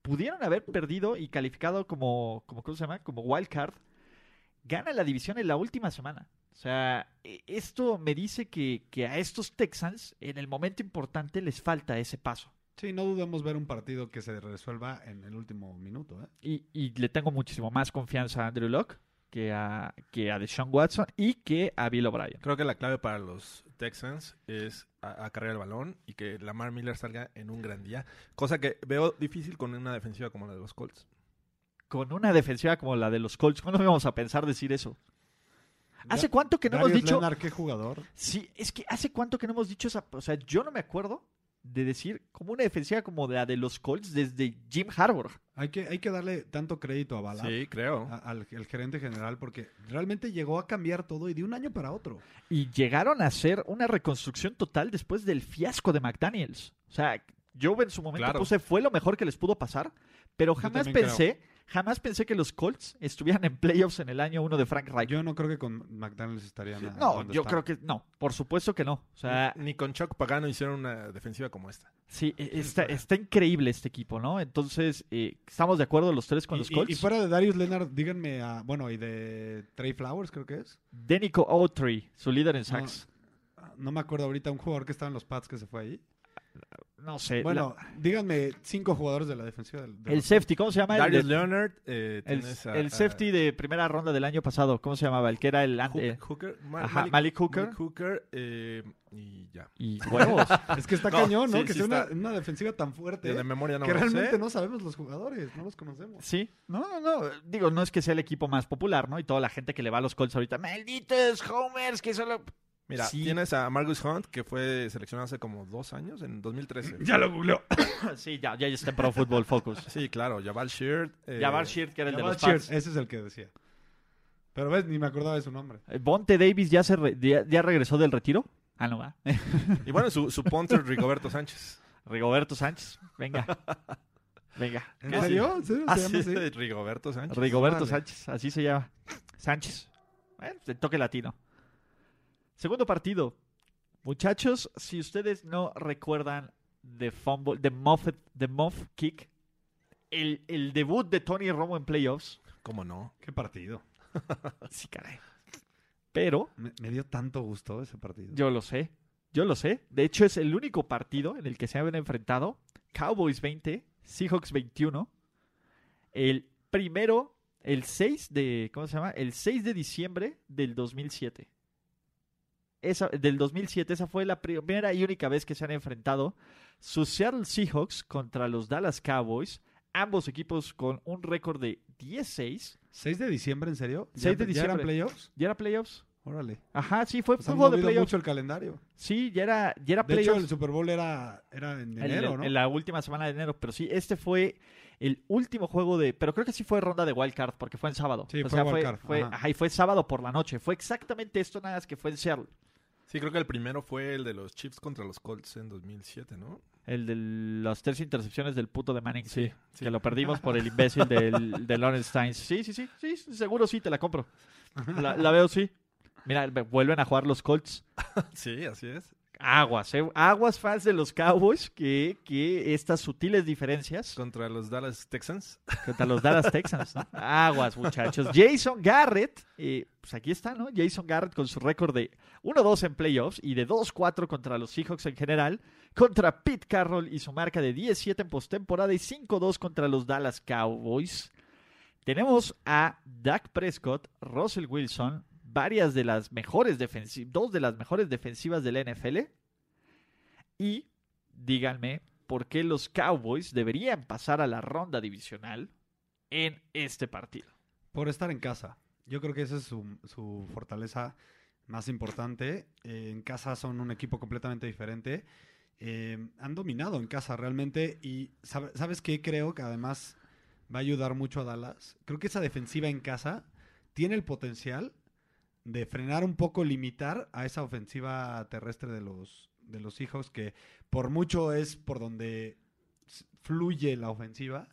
Pudieron haber perdido y calificado como, como ¿cómo se llama? Como wild card. Gana la división en la última semana. O sea, e- esto me dice que, que a estos Texans en el momento importante les falta ese paso.
Sí, no dudemos ver un partido que se resuelva en el último minuto. ¿eh?
Y, y le tengo muchísimo más confianza a Andrew Locke que a, que a Deshaun Watson y que a Bill O'Brien.
Creo que la clave para los Texans es a- acarrear el balón y que Lamar Miller salga en un gran día. Cosa que veo difícil con una defensiva como la de los Colts.
Con una defensiva como la de los Colts, ¿cuándo íbamos a pensar decir eso? ¿Hace cuánto que no hemos dicho?
Leonard, qué jugador.
Sí, es que hace cuánto que no hemos dicho esa. O sea, yo no me acuerdo de decir como una defensiva como la de los Colts desde Jim Harbour.
Hay que, hay que darle tanto crédito a Bala,
Sí, creo.
a- al, al gerente general, porque realmente llegó a cambiar todo y de un año para otro.
Y llegaron a hacer una reconstrucción total después del fiasco de McDaniels. O sea, yo en su momento
Claro.
puse fue lo mejor que les pudo pasar, pero jamás pensé, jamás pensé que los Colts estuvieran en playoffs en el año uno de Frank Reich.
Yo no creo que con McDaniels estarían. a-
no, yo creo que no, por supuesto que no. O sea,
Ni con Chuck Pagano hicieron una defensiva como esta.
sí, e- está, está increíble este equipo, ¿no? Entonces, eh, estamos de acuerdo los tres con
Y-
los Colts.
Y, fuera de Darius Leonard, díganme, a, bueno, y de Trey Flowers, creo que es.
Denico Autry, su líder en
No,
sacks.
no me acuerdo ahorita un jugador que estaba en los Pats que se fue ahí.
No sé.
Bueno, díganme cinco jugadores de la defensiva del.
la-
de
el safety, ¿cómo se llama? El,
Darius
de-
Leonard. eh,
el,
a-
el
a
safety de primera ronda del año pasado, ¿cómo se llamaba? El que era el...
Hook-
eh,
Hooker. Ma-
ajá, Malik Hooker.
Malik Hooker, eh, y ya.
y huevos. <laughs>
Es que está
No,
cañón, ¿no?
sí,
que
sí
sea una,
está.
una defensiva tan fuerte
De memoria no
que realmente
sé.
no sabemos los jugadores, no los conocemos.
Sí, no, no, no. Digo, no es que sea el equipo más popular, ¿no? Y toda la gente que le va a los Colts ahorita, malditos homers, que solo...
Mira,
Sí.
tienes a Margus Hunt, que fue seleccionado hace como dos años, en 2013.
Ya lo googleó. <coughs>
sí, ya, ya está en Pro Football Focus.
Sí, claro, Jabal Sheard. eh,
Jabbar Sheard, que era el de
Jabal
los
Sheard,
Pats.
ese es el que decía. Pero ves, ni me acordaba de su nombre.
Eh, Bonte Davis ya, se re- ya, ya regresó del retiro. Ah, no va. <laughs>
Y bueno, su, su punter, Rigoberto Sánchez.
Rigoberto Sánchez, venga. Venga.
¿En
¿Qué?
serio?
Ah,
¿Se llama
sí,
así?
Rigoberto Sánchez.
Rigoberto. Sánchez, así se llama. Sánchez. Bueno, el toque latino. Segundo partido. Muchachos, si ustedes no recuerdan de fumble, de muff, de muff kick, el, el debut de Tony Romo en playoffs,
¿Cómo no?
Qué partido. <laughs>
sí, caray. Pero,
Me, me dio tanto gusto ese partido.
yo lo sé, yo lo sé. De hecho, es el único partido en el que se habían enfrentado Cowboys 20, Seahawks 21. El primero, el 6 de, ¿cómo se llama? El 6 de diciembre del 2007. Esa, del 2007, esa fue la primera y única vez que se han enfrentado sus Seattle Seahawks contra los Dallas Cowboys, ambos equipos con un récord de 10-6.
¿6 de diciembre, en serio?
6 de
¿Ya- ¿Ya eran
diciembre.
playoffs?
¿Ya era playoffs?
Órale.
Ajá, sí, fue,
Pues
de playoffs.
mucho el calendario.
Sí, ya era, ya era
De hecho,
playoffs.
el Super Bowl era, era en
En-
enero,
en,
¿no?
en la última semana de enero, pero sí, este fue el último juego de, pero creo que sí fue ronda de wild card porque fue en sábado.
Sí,
o
fue
sea,
wild
fue,
card,
fue-
ajá.
ajá, y fue sábado por la noche. Fue exactamente esto nada más que fue en Seattle.
Sí, creo que el primero fue el de los Chiefs contra los Colts en 2007, ¿no?
El de las tres intercepciones del puto de Manning, sí,
Sí, sí.
que lo perdimos por el imbécil del, <laughs> de Lawrence Steins. Sí, sí, sí, sí, seguro sí, te la compro. La, la veo, sí. Mira, vuelven a jugar los Colts. <laughs>
Sí, así es.
Aguas, eh, aguas fans de los Cowboys, que, que estas sutiles diferencias
Contra los Dallas Texans.
contra los Dallas <laughs> Texans. ¿no? Aguas, muchachos. Jason Garrett, eh, pues aquí está, ¿no? Jason Garrett con su récord de 1-2 en playoffs y de 2-4 contra los Seahawks en general, contra Pete Carroll y su marca de 17 en postemporada y 5-2 contra los Dallas Cowboys. Tenemos a Dak Prescott, Russell Wilson, varias de las mejores defensivas, dos de las mejores defensivas de la NFL. Y díganme por qué los Cowboys deberían pasar a la ronda divisional en este partido.
Por estar en casa. Yo creo que esa es su, su fortaleza más importante. Eh, en casa son un equipo completamente diferente. Eh, han dominado en casa realmente. Y sabe- ¿sabes qué? Creo que además va a ayudar mucho a Dallas. Creo que esa defensiva en casa tiene el potencial de frenar un poco, limitar a esa ofensiva terrestre de los, de los Seahawks, que por mucho es por donde fluye la ofensiva.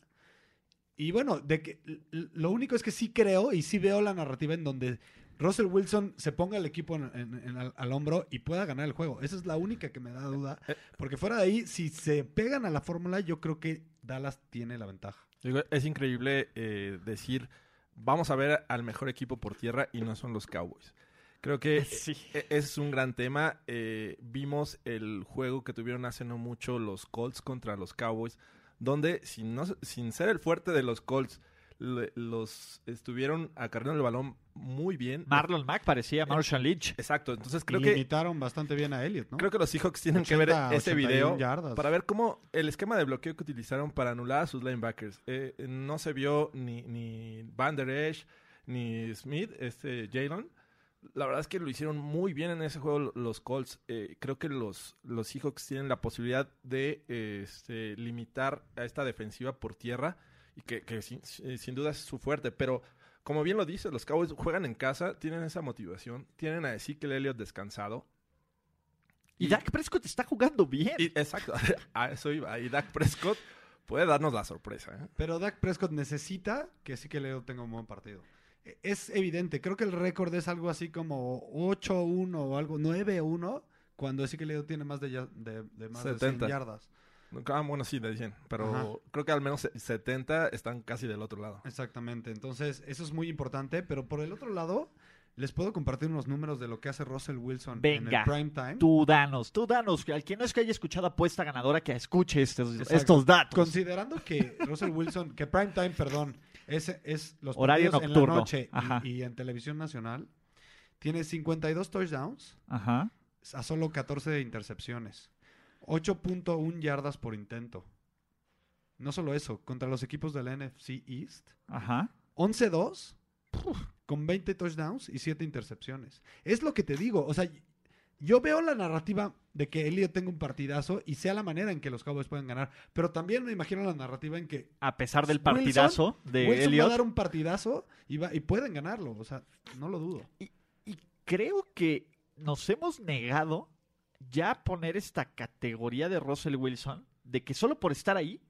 Y bueno, de que lo único es que sí creo y sí veo la narrativa en donde Russell Wilson se ponga el equipo en- en- en al, al hombro y pueda ganar el juego. Esa es la única que me da duda. Porque fuera de ahí, si se pegan a la fórmula, yo creo que Dallas tiene la ventaja.
Es increíble eh, decir, vamos a ver al mejor equipo por tierra y no son los Cowboys. Creo que <laughs>
Sí.
e- ese es un gran tema. Eh, vimos el juego que tuvieron hace no mucho los Colts contra los Cowboys, donde sin, no, sin ser el fuerte de los Colts, le- los estuvieron acarreando el balón muy bien.
Marlon Mack parecía Marshall Lynch.
Exacto, entonces creo que
limitaron bastante bien a Elliot, ¿no?
Creo que los Seahawks tienen que ver
80,
ese
81
video
yardas.
para ver cómo el esquema de bloqueo que utilizaron para anular a sus linebackers. Eh, no se vio ni, ni Van Der Esch ni Smith, este Jalen. La verdad es que lo hicieron muy bien en ese juego los Colts. Eh, creo que los, los Seahawks tienen la posibilidad de eh, este, limitar a esta defensiva por tierra y que, que sin, sin duda es su fuerte. Pero como bien lo dice, los Cowboys juegan en casa, tienen esa motivación, tienen a Ezekiel Elliott descansado.
Y Dak Prescott está jugando bien.
Y- exacto, <laughs> a eso iba. Y Dak Prescott puede darnos la sorpresa. ¿eh?
Pero Dak Prescott necesita que sí que Leo tenga un buen partido. E- Es evidente, creo que el récord es algo así como 8-1 o algo, 9-1, cuando sí que Leo tiene más de, ya- de, de más de
70.
100 yardas.
Ah, bueno, sí, de 100. Pero
Ajá.
creo que al menos se- 70 están casi del otro lado.
Exactamente, entonces eso es muy importante, pero por el otro lado, Les puedo compartir unos números de lo que hace Russell Wilson en
Venga,
el prime time.
Tú danos, tú danos. Al que no es que haya escuchado apuesta ganadora, que escuche estos,
Exacto.
estos datos.
Considerando que Russell Wilson, que prime time, perdón, es, es los
Horario
partidos en
nocturno.
la noche y, y en televisión nacional, tiene 52 touchdowns
Ajá.
a solo 14 intercepciones. 8.1 yardas por intento. No solo eso, contra los equipos del NFC East,
Ajá.
11-2 con 20 touchdowns y 7 intercepciones. Es lo que te digo, o sea, yo veo la narrativa de que Elliot tenga un partidazo y sea la manera en que los Cowboys pueden ganar, pero también me imagino la narrativa en que
A pesar del
Wilson-
partidazo de
Wilson va a
Elliot.
dar un partidazo y, va- y pueden ganarlo, o sea, no lo dudo.
Y creo que nos hemos negado ya poner esta categoría de Russell Wilson de que solo por estar ahí,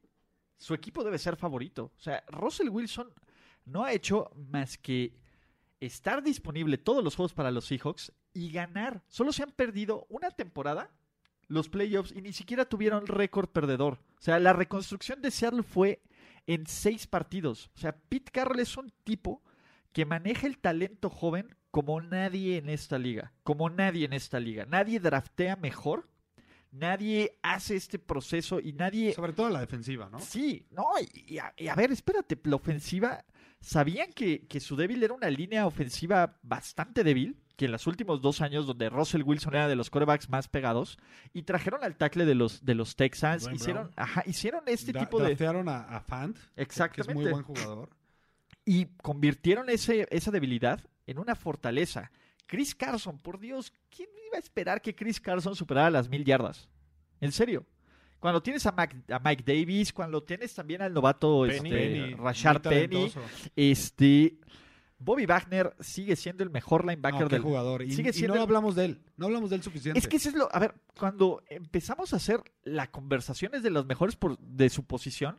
su equipo debe ser favorito. O sea, Russell Wilson no ha hecho más que estar disponible todos los juegos para los Seahawks y ganar. Solo se han perdido una temporada los playoffs y ni siquiera tuvieron récord perdedor. O sea, la reconstrucción de Seattle fue en seis partidos. O sea, Pete Carroll es un tipo que maneja el talento joven como nadie en esta liga. Como nadie en esta liga. Nadie draftea mejor. Nadie hace este proceso y nadie...
Sobre todo la defensiva, ¿no?
Sí, no, y, a, y a ver, espérate, la ofensiva, ¿sabían que, que su débil era una línea ofensiva bastante débil? Que en los últimos dos años, donde Russell Wilson era de los quarterbacks más pegados, y trajeron al tackle de los, de los Texans,
Dwayne
hicieron, ajá, hicieron este
Da-
tipo de...
draftearon a, a Fant, que es
Exactamente.
muy buen jugador.
y convirtieron ese, esa debilidad en una fortaleza. Chris Carson, por Dios, ¿quién iba a esperar que Chris Carson superara las mil yardas? En serio. Cuando tienes a, Mac- a Mike Davis, cuando tienes también al novato
Penny.
este,
Penny,
Rashard Penny, este, Bobby Wagner sigue siendo el mejor linebacker
No,
del
jugador. Y,
sigue
y no
el-
hablamos de él. No hablamos de él suficiente.
Es que eso es lo. A ver, cuando empezamos a hacer la conversación es de los mejores por- de su posición,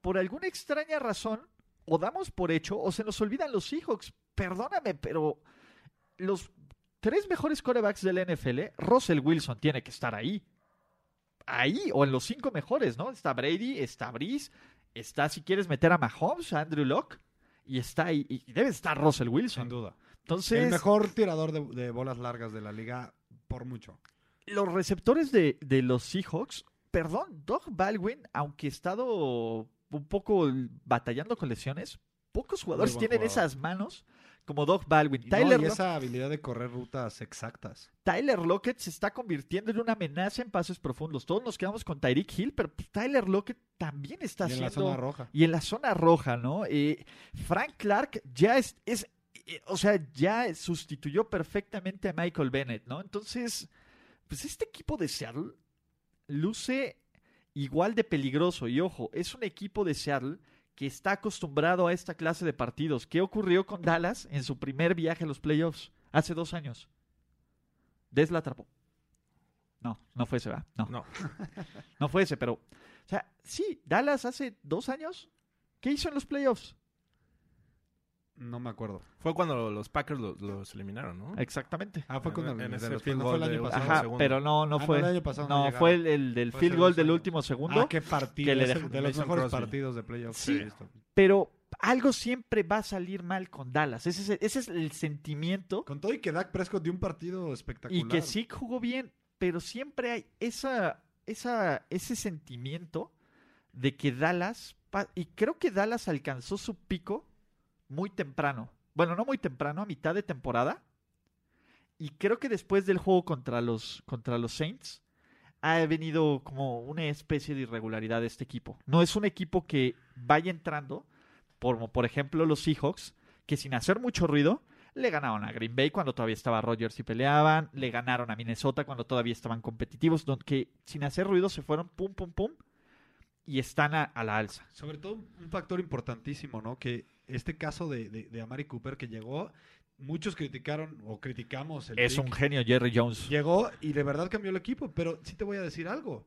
por alguna extraña razón, o damos por hecho, o se nos olvidan los Seahawks. Perdóname, pero los tres mejores corebacks del NFL, Russell Wilson tiene que estar ahí. Ahí, o en los cinco mejores, ¿no? Está Brady, está Breeze, está, si quieres meter a Mahomes, a Andrew Locke, y está ahí, y debe estar Russell
Sin
Wilson.
duda.
Entonces,
El mejor tirador de, de bolas largas de la liga por mucho.
los receptores de, de los Seahawks, perdón, Doug Baldwin, aunque ha estado un poco batallando con lesiones, pocos jugadores tienen
jugador.
esas manos como Doug Baldwin.
Y, no, esa habilidad de correr rutas exactas.
Tyler Lockett se está convirtiendo en una amenaza en pases profundos. Todos nos quedamos con Tyreek Hill, pero Tyler Lockett también está
Y en la
haciendo...
zona roja.
Y en la zona roja, ¿no? Eh, Frank Clark ya es, es- eh, o sea, ya sustituyó perfectamente a Michael Bennett, ¿no? Entonces, pues este equipo de Seattle luce igual de peligroso. Y ojo, es un equipo de Seattle que está acostumbrado a esta clase de partidos. ¿Qué ocurrió con Dallas en su primer viaje a los playoffs hace dos años? Des la atrapó. No, no fue ese, ¿verdad? No.
No. <laughs>
No fue ese, pero. O sea, sí, Dallas hace dos años. ¿Qué hizo en los playoffs?
No me acuerdo.
Fue cuando los Packers los, los eliminaron, ¿no?
Exactamente.
Ah, fue el,
En
de
ese field
no fue el año pasado.
Ajá,
segundo.
pero no, no
Ah, no,
fue.
el año pasado no
no,
llegaron.
fue el, el del
Fue
field goal del último segundo.
Ah, qué partido.
que le
ese-
dejó-
de los mejores
Crosby.
partidos de playoffs.
Sí.
que he visto.
Pero algo siempre va a salir mal con Dallas. Ese es, ese es el sentimiento.
Con todo y que Dak Prescott dio un partido espectacular.
Y que sí jugó bien. Pero siempre hay esa, esa, ese sentimiento de que Dallas. Y creo que Dallas alcanzó su pico muy temprano. Bueno, no muy temprano, a mitad de temporada. Y creo que después del juego contra los, contra los Saints, ha venido como una especie de irregularidad de este equipo. No es un equipo que vaya entrando, como por ejemplo los Seahawks, que sin hacer mucho ruido, le ganaron a Green Bay cuando todavía estaba Rodgers y peleaban, le ganaron a Minnesota cuando todavía estaban competitivos, don- que sin hacer ruido se fueron pum, pum, pum, y están a, a la alza.
Sobre todo un factor importantísimo, ¿no? Que este caso de, de, de Amari Cooper que llegó, muchos criticaron o criticamos el
Es
pick.
un genio Jerry Jones.
Llegó y de verdad cambió el equipo, pero sí te voy a decir algo.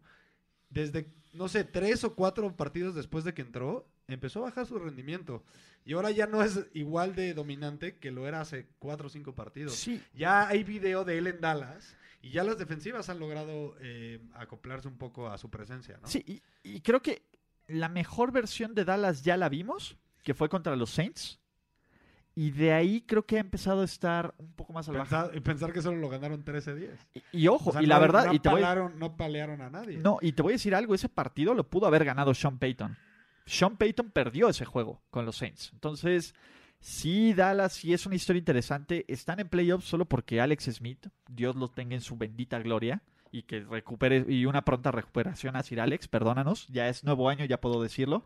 Desde, no sé, tres o cuatro partidos después de que entró, empezó a bajar su rendimiento. Y ahora ya no es igual de dominante que lo era hace cuatro o cinco partidos.
Sí,
Ya hay video de él en Dallas y ya las defensivas han logrado eh, acoplarse un poco a su presencia, ¿no?
Sí, y, y creo que la mejor versión de Dallas ya la vimos, que fue contra los Saints. Y de ahí creo que ha empezado a estar un poco más al bajo.
Y pensar que solo lo ganaron 13-10.
Y, y ojo,
O sea,
y
no-
la verdad,
no
y te voy,
no palearon a nadie.
no, y te voy a decir algo, ese partido lo pudo haber ganado Sean Payton. Sean Payton perdió ese juego con los Saints. Entonces, sí, Dallas sí es una historia interesante. Están en playoffs solo porque Alex Smith, Dios lo tenga en su bendita gloria, y que recupere, y una pronta recuperación a Sir Alex, perdónanos, ya es nuevo año, ya puedo decirlo.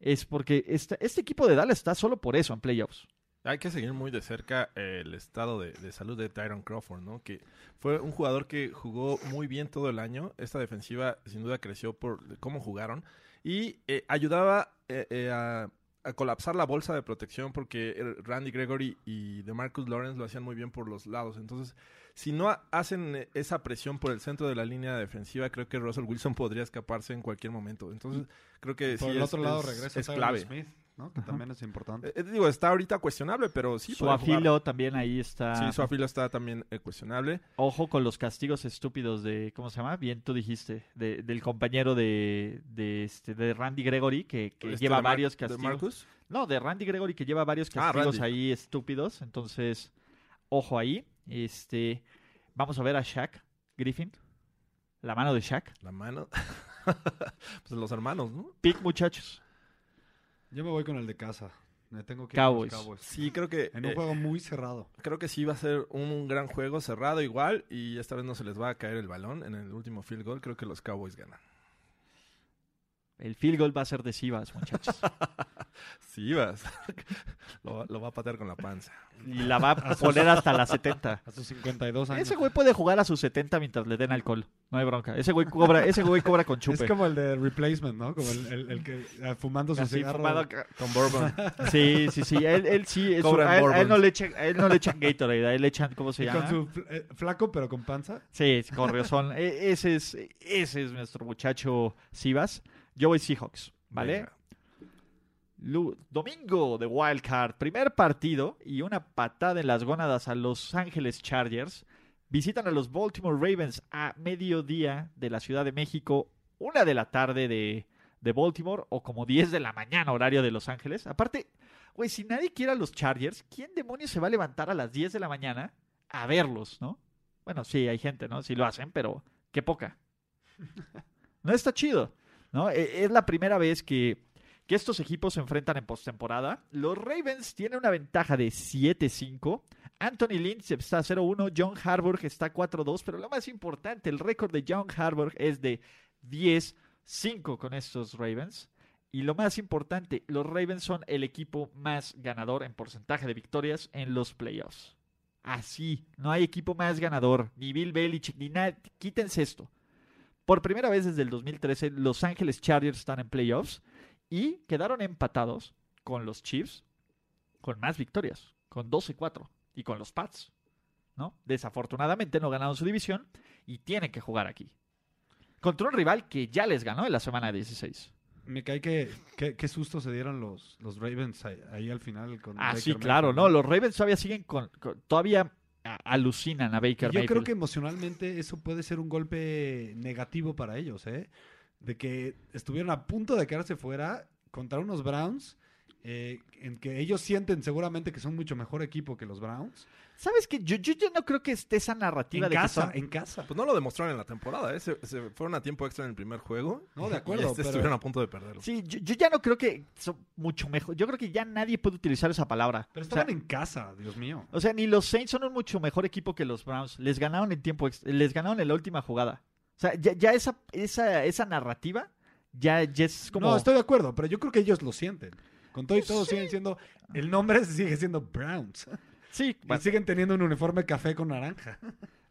Es porque este, equipo de Dallas está solo por eso en playoffs.
Hay que seguir muy de cerca el estado de, de salud de Tyron Crawford, ¿no? Que fue un jugador que jugó muy bien todo el año. Esta defensiva sin duda creció por cómo jugaron y eh, ayudaba eh, eh, a, a colapsar la bolsa de protección porque Randy Gregory y DeMarcus Lawrence lo hacían muy bien por los lados. Entonces, si no ha- hacen esa presión por el centro de la línea defensiva, creo que Russell Wilson podría escaparse en cualquier momento. Entonces, creo que
Por
sí
el
es-
otro lado
es-
regresa
es clave.
Smith, ¿no? que también es importante.
Eh, eh, digo, está ahorita cuestionable, pero sí
Su
jugar.
afilo también ahí está.
Sí, su afilo está también eh, cuestionable.
Ojo con los castigos estúpidos de, ¿cómo se llama? Bien tú dijiste, de- del compañero de, de, este, de Randy Gregory que, que
Este,
lleva
de
varios
de
castigos.
Marcus.
No, de Randy Gregory que lleva varios
Ah,
castigos ahí estúpidos. Entonces, ojo ahí. Este, vamos a ver a Shaq Griffin. La mano de Shaq.
La mano. <laughs> pues los hermanos, ¿no?
Pick, muchachos.
Yo me voy con el de casa. Me tengo que ir
Cowboys.
Cowboys.
Sí, creo que
En un
eh,
juego muy cerrado.
creo que sí va a ser un gran juego cerrado igual y esta vez no se les va a caer el balón en el último field goal. Creo que los Cowboys ganan.
El field goal va a ser de Sivas, muchachos. <laughs>
Sí, vas. <laughs> lo, va- lo va a patear con la panza.
y la va a poner hasta las 70.
A sus 52 años.
Ese güey puede jugar a sus 70 mientras le den alcohol. No hay bronca. Ese güey cobra, ese güey cobra con chupe.
Es como el de Replacement, ¿no? Como el, el- el que ah, fumando su
Así,
cigarro.
fumado-
Con Bourbon. <laughs>
Sí, sí, sí. Él, él sí. es
Cobran
un- a, él, a él no le echan, a él no le echan Gatorade, a él le echan, ¿cómo se llama?
con su eh, flaco, pero con panza.
Sí, con razón. E- ese, es, ese es nuestro muchacho Sivas. Yo voy Seahawks, ¿vale?
Venga.
Domingo de Wild Card, primer partido y una patada en las gónadas a Los Ángeles Chargers. Visitan a los Baltimore Ravens a mediodía de la Ciudad de México, una de la tarde de, de Baltimore o como 10 de la mañana horario de Los Ángeles. Aparte, güey, si nadie quiere a los Chargers, ¿quién demonios se va a levantar a las 10 de la mañana a verlos, no? Bueno, sí, hay gente, ¿no? Sí lo hacen, pero qué poca. <laughs> No está chido, E- Es la primera vez que, que estos equipos se enfrentan en postemporada. Los Ravens tienen una ventaja de 7-5. Anthony Lynch está 0-1, John Harburg está 4-2, pero lo más importante, el récord de John Harburg es de 10-5 con estos Ravens. Y lo más importante, los Ravens son el equipo más ganador en porcentaje de victorias en los playoffs. Así, no hay equipo más ganador, ni Bill Belichick, ni nada. Quítense esto. Por primera vez desde el 2013, Los Ángeles Chargers están en playoffs y quedaron empatados con los Chiefs con más victorias, con 12-4 y con los Pats. ¿no? Desafortunadamente no ganaron su división y tienen que jugar aquí. Contra un rival que ya les ganó en la semana 16.
Me cae que que- qué susto se dieron los, los Ravens ahí, ahí al final. Con
Ah,
Baker
sí, claro, no, los Ravens todavía siguen con, con- todavía a- alucinan a Baker
yo
Mayfield.
creo que emocionalmente eso puede ser un golpe negativo para ellos, ¿eh? De que estuvieron a punto de quedarse fuera contra unos Browns, eh, en que ellos sienten seguramente que son mucho mejor equipo que los Browns.
¿Sabes qué? Yo, yo, yo no creo que esté esa narrativa
En
de
casa,
que son...
en casa.
Pues no lo demostraron en la temporada, ¿eh? Se, se fueron a tiempo extra en el primer juego.
No, de <laughs>
Y
acuerdo,
este
pero-
estuvieron a punto de perderlo.
Sí, yo, yo ya no creo que son mucho mejor. Yo creo que ya nadie puede utilizar esa palabra.
Pero
O sea,
estaban en casa, Dios mío.
O sea, ni los Saints son un mucho mejor equipo que los Browns. Les ganaron en tiempo, ex- les ganaron en la última jugada. O sea, ya, ya esa, esa, esa narrativa ya, ya es como.
No, estoy de acuerdo, pero yo creo que ellos lo sienten. Con todo y todo
Sí.
siguen siendo... El nombre sigue siendo Browns. <laughs>
Sí,
Y
bueno,
siguen teniendo un uniforme café con naranja.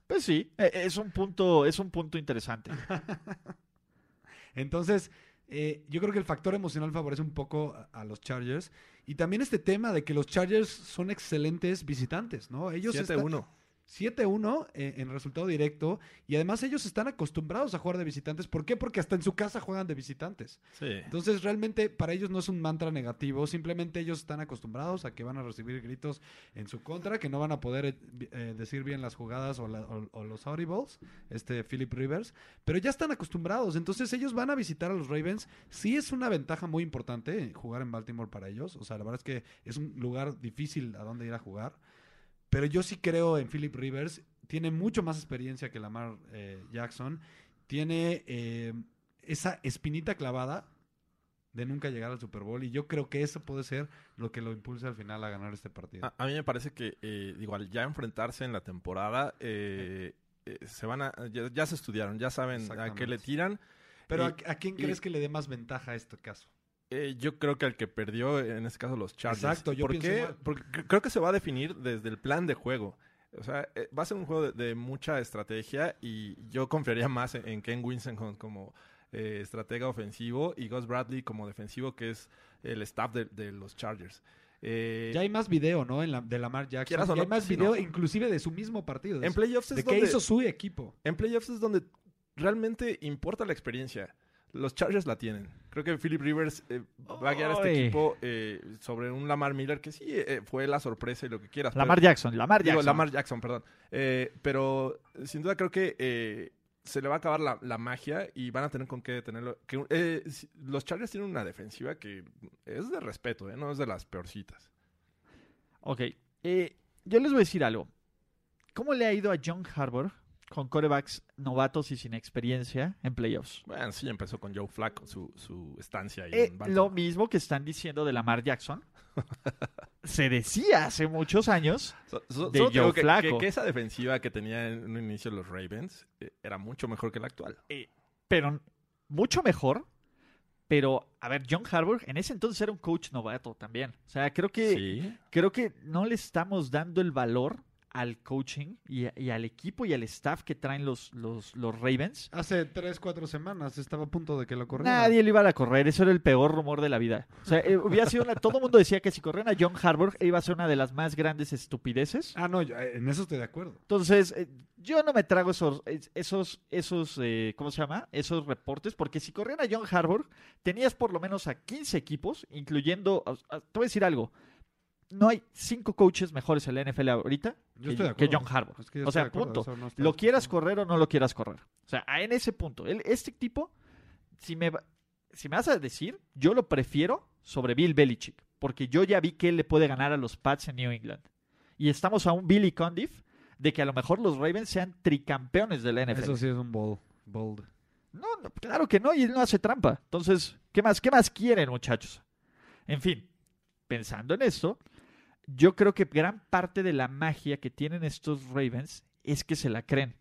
pues sí, eh, es un punto, es un punto interesante. <laughs>
Entonces, eh, yo creo que el factor emocional favorece un poco a, a los Chargers. Y también este tema de que los Chargers son excelentes visitantes, ¿no? Ellos están-
7-1.
7-1 eh, en resultado directo y además ellos están acostumbrados a jugar de visitantes. ¿Por qué? Porque hasta en su casa juegan de visitantes.
Sí.
Entonces realmente para ellos no es un mantra negativo, simplemente ellos están acostumbrados a que van a recibir gritos en su contra, que no van a poder eh, eh, decir bien las jugadas o, la- o- o los audibles, este Philip Rivers, pero ya están acostumbrados, entonces ellos van a visitar a los Ravens. Sí es una ventaja muy importante jugar en Baltimore para ellos, o sea, la verdad es que es un lugar difícil a donde ir a jugar. Pero yo sí creo en Philip Rivers. Tiene mucho más experiencia que Lamar eh, Jackson. Tiene eh, esa espinita clavada de nunca llegar al Super Bowl. Y yo creo que eso puede ser lo que lo impulse al final a ganar este partido.
A, a mí me parece que, eh, igual, ya enfrentarse en la temporada, eh, eh, se van a, ya, ya se estudiaron, ya saben a qué le tiran.
Pero ¿a, a quién crees que le dé más ventaja a este caso?
Eh, yo creo que al que perdió, en este caso, los Chargers.
Exacto, yo
¿Por
pienso
qué? Porque cre- creo que se va a definir desde el plan de juego. O sea, eh, va a ser un juego de, de mucha estrategia y yo confiaría más en, en Ken Winston como, como, eh, estratega ofensivo y Gus Bradley como defensivo, que es el staff de, de los Chargers. Eh,
Ya hay más video, ¿no? En la, de Lamar Jackson. Ya hay más video,
no.
inclusive de su mismo partido. De,
en playoffs es
de que
donde-
hizo su equipo.
En playoffs es donde realmente importa la experiencia. Los Chargers la tienen. Creo que Philip Rivers eh, va a guiar a este equipo eh, sobre un Lamar Miller que sí eh, fue la sorpresa y lo que quieras.
Lamar
pero-
Jackson, Lamar
Digo,
Jackson.
Lamar Jackson, perdón. Pero sin duda creo que se le va a acabar la, la magia y van a tener con qué detenerlo. Que, los Chargers tienen una defensiva que es de respeto, no es de las peorcitas.
Ok. yo les voy a decir algo. ¿Cómo le ha ido a John Harbour con corebacks novatos y sin experiencia en playoffs?
Bueno, sí, empezó con Joe Flacco su, su estancia ahí
Eh,
en Baltimore.
lo mismo que están diciendo de Lamar Jackson. <laughs> Se decía hace muchos años.
So- so-
de Joe
que,
Flacco.
que- que esa defensiva que tenía en un inicio los Ravens eh, era mucho mejor que la actual.
pero mucho mejor. Pero, a ver, John Harbour en ese entonces era un coach novato también. O sea, creo que,
Sí.
creo que no le estamos dando el valor al coaching y, y al equipo y al staff que traen los, los, los Ravens.
Hace 3, 4 semanas estaba a punto de que lo corrieran.
Nadie le iba a correr, eso era el peor rumor de la vida. O sea, eh, hubiera sido una- todo el mundo decía que si corrían a John Harbour iba a ser una de las más grandes estupideces.
Ah, no, yo, eh, en eso estoy de acuerdo.
Entonces, eh, yo no me trago esos, es- esos, esos, eh, ¿cómo se llama? Esos reportes, porque si corrían a John Harbour, tenías por lo menos a 15 equipos, incluyendo, te voy a decir algo, no hay cinco coaches mejores en la NFL ahorita que, que. John Harbour.
Es que yo
o sea, punto.
no
Lo quieras correr o no lo quieras correr. O sea, en ese punto, él- este tipo, si me, si me vas a decir, yo lo prefiero sobre Bill Belichick, porque yo ya vi que él le puede ganar a los Pats en New England. Y estamos a un Billy Condiff de que a lo mejor los Ravens sean tricampeones de la NFL.
Eso sí es un bold. bold.
No, no, claro que no, y él no hace trampa. Entonces, ¿qué más, qué más quieren, muchachos? En fin, pensando en esto, yo creo que gran parte de la magia que tienen estos Ravens es que se la creen.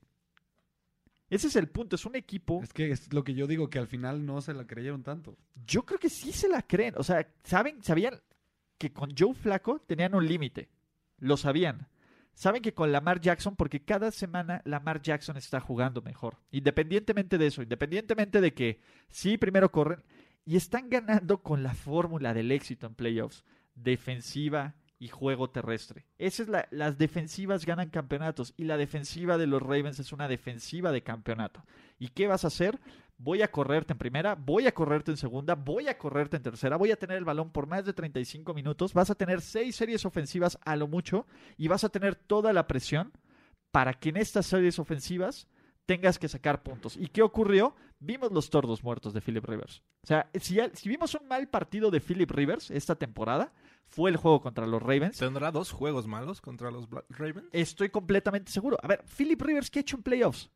Ese es el punto, es un equipo.
Es que es lo que yo digo, que al final no se la creyeron tanto.
Yo creo que sí se la creen. O sea, saben, sabían que con Joe Flaco tenían un límite. Lo sabían. Saben que con Lamar Jackson, porque cada semana Lamar Jackson está jugando mejor. Independientemente de eso, independientemente de que sí, primero corren. Y están ganando con la fórmula del éxito en playoffs. Defensiva y juego terrestre. Esa es la, las defensivas ganan campeonatos y la defensiva de los Ravens es una defensiva de campeonato. ¿Y qué vas a hacer? Voy a correrte en primera, voy a correrte en segunda, voy a correrte en tercera, voy a tener el balón por más de 35 minutos, vas a tener seis series ofensivas a lo mucho y vas a tener toda la presión para que en estas series ofensivas tengas que sacar puntos. ¿Y qué ocurrió? Vimos los tordos muertos de Philip Rivers. O sea, si, si vimos un mal partido de Philip Rivers esta temporada, fue el juego contra los Ravens.
¿Tendrá dos juegos malos contra los Bla- Ravens?
Estoy completamente seguro. A ver, Philip Rivers, ¿qué ha hecho en playoffs?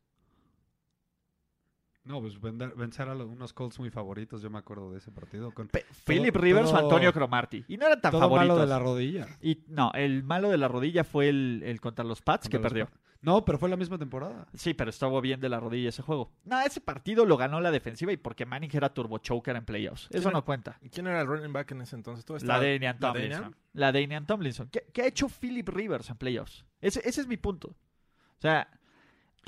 No, pues vender- vencer a los- unos Colts muy favoritos, yo me acuerdo de ese partido. Con
Pe- Philip Rivers o Antonio Cromarty. Y no eran tan
todo
favoritos.
malo de la rodilla.
Y no, el malo de la rodilla fue el, el contra los Pats
Contra
que
los
perdió.
Pa- No, pero fue la misma temporada.
Sí, pero estuvo bien de la rodilla ese juego. No, ese partido lo ganó la defensiva y porque Manning era turbo choker en playoffs. Eso
¿Quién
no
era?
cuenta.
¿Quién era el running back en ese entonces? ¿Tú
La
la
Tomlinson. La de Danian Tomlinson. ¿Qué, qué ha hecho Philip Rivers en playoffs? Ese, ese es mi punto. O sea,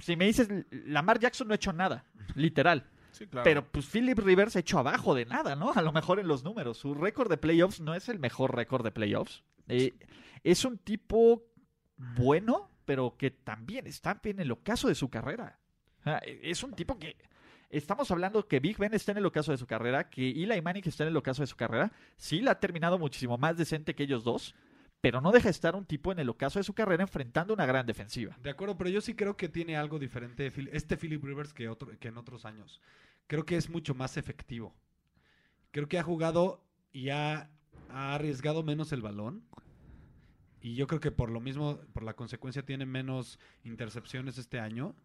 si me dices, Lamar Jackson no ha hecho nada, literal.
Sí, claro.
Pero pues Philip Rivers ha hecho abajo de nada, ¿no? A lo mejor en los números. Su récord de playoffs no es el mejor récord de playoffs. Eh, es un tipo bueno, pero que también está en el ocaso de su carrera. E, es un tipo que estamos hablando que Big Ben está en el ocaso de su carrera, que Eli Manning está en el ocaso de su carrera. Sí, la ha terminado muchísimo más decente que ellos dos, pero no deja de estar un tipo en el ocaso de su carrera enfrentando una gran defensiva.
De acuerdo, pero yo sí creo que tiene algo diferente este Philip Rivers que, en otros años. Creo que es mucho más efectivo. Creo que ha jugado y ha arriesgado menos el balón. Y yo creo que por lo mismo, por la consecuencia, tiene menos intercepciones este año.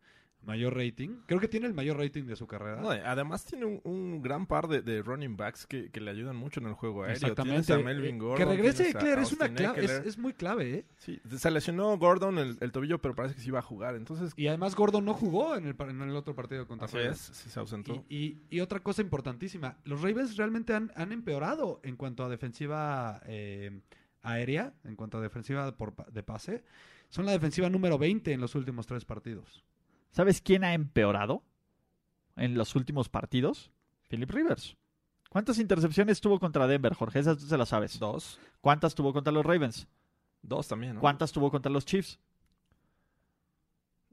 Mayor rating. Creo que tiene el mayor rating de su carrera.
además tiene un, gran par de, running backs que, le ayudan mucho en el juego aéreo.
Exactamente.
Melvin Gordon,
que regrese Eckler es, una es, muy clave, ¿eh?
Sí, se lesionó Gordon el, tobillo, pero parece que sí iba a jugar. Entonces...
Y además Gordon no jugó en el, en el otro partido contra
Así es, sí se ausentó.
Y, y, otra cosa importantísima, los Ravens realmente han, han empeorado en cuanto a defensiva eh, aérea, en cuanto a defensiva por, de pase. Son la defensiva número 20 en los últimos tres partidos.
¿Sabes quién ha empeorado en los últimos partidos? Philip Rivers. ¿Cuántas intercepciones tuvo contra Denver, Jorge? Esas tú se las sabes.
Dos.
¿Cuántas tuvo contra los Ravens?
Dos también, ¿no?
¿Cuántas tuvo contra los Chiefs?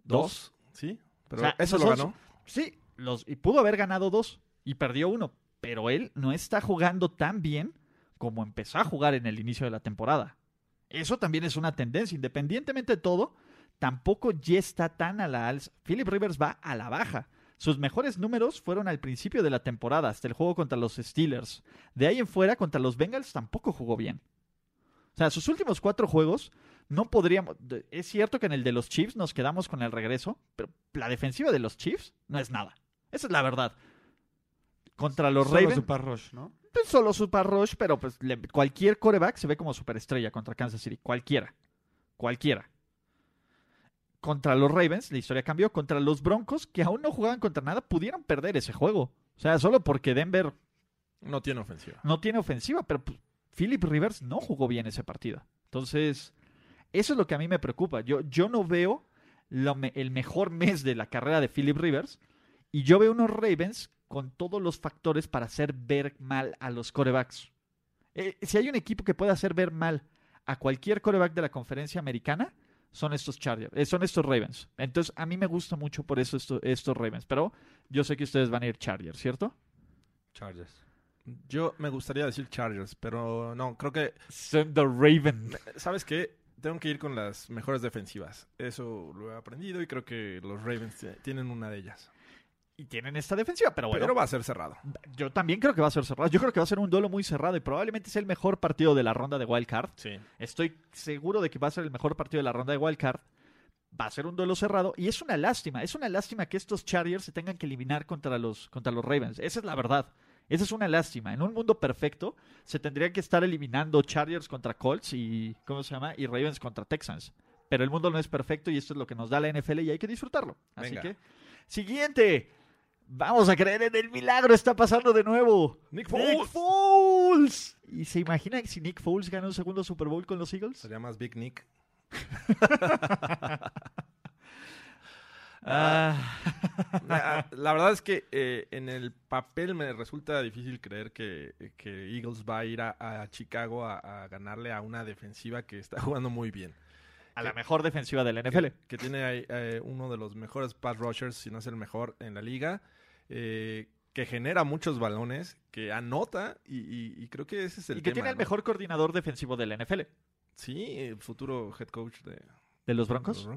Dos. Sí, pero eso lo ganó.
Sí, los, y pudo haber ganado dos y perdió uno. Pero él no está jugando tan bien como empezó a jugar en el inicio de la temporada. Eso también es una tendencia. Independientemente de todo, tampoco ya está tan a la alza. Philip Rivers va a la baja. Sus mejores números fueron al principio de la temporada, hasta el juego contra los Steelers. De ahí en fuera, contra los Bengals tampoco jugó bien. O sea, sus últimos cuatro juegos no podríamos... Es cierto que en el de los Chiefs nos quedamos con el regreso, pero la defensiva de los Chiefs no es nada. Esa es la verdad. Contra los
Solo
Ravens...
Super Rush, ¿no?
Pues solo Super Rush, pero pues cualquier coreback se ve como superestrella contra Kansas City. Cualquiera. Cualquiera contra los Ravens, la historia cambió. Contra los Broncos, que aún no jugaban contra nada, pudieron perder ese juego. O sea, solo porque Denver.
No tiene ofensiva.
No tiene ofensiva, pero pues, Philip Rivers no jugó bien ese partido. Entonces, eso es lo que a mí me preocupa. Yo, yo no veo el mejor mes de la carrera de Philip Rivers y yo veo unos Ravens con todos los factores para hacer ver mal a los corebacks. Eh, si hay un equipo que puede hacer ver mal a cualquier coreback de la conferencia americana, son estos Chargers, eh, son estos Ravens. Entonces, a mí me gusta mucho por eso estos Ravens, pero yo sé que ustedes van a ir Chargers, ¿cierto?
Chargers. Yo me gustaría decir Chargers, pero no, creo que...
Son the Ravens.
¿Sabes qué? Tengo que ir con las mejores defensivas. Eso lo he aprendido y creo que los Ravens tienen una de ellas
y tienen esta defensiva, pero bueno.
Pero va a ser cerrado.
Yo también creo que va a ser cerrado. Yo creo que va a ser un duelo muy cerrado y probablemente sea el mejor partido de la ronda de Wild Card.
Sí.
Estoy seguro de que va a ser el mejor partido de la ronda de Wild Card. Va a ser un duelo cerrado y es una lástima. Es una lástima que estos Chargers se tengan que eliminar contra los, contra los Ravens. Esa es la verdad. Esa es una lástima. En un mundo perfecto se tendría que estar eliminando Chargers contra Colts y ¿cómo se llama? y Ravens contra Texans. Pero el mundo no es perfecto y esto es lo que nos da la NFL y hay que disfrutarlo. Así que siguiente. Vamos a creer en el milagro, está pasando de nuevo.
Nick Foles.
Foles. ¿Y se imagina si Nick Foles gana un segundo Super Bowl con los Eagles?
Sería más Big Nick. <laughs>
Ah.
Ah, la verdad es que eh, en el papel me resulta difícil creer que, Eagles va a ir a, Chicago a, ganarle a una defensiva que está <laughs> jugando muy bien.
A la mejor defensiva del NFL.
Que, tiene ahí, eh, uno de los mejores pass rushers, si no es el mejor en la liga. Eh, que genera muchos balones, que anota y, creo que ese es el
Y que tiene el mejor coordinador defensivo del NFL.
Sí, el futuro head coach de...
¿De los Broncos?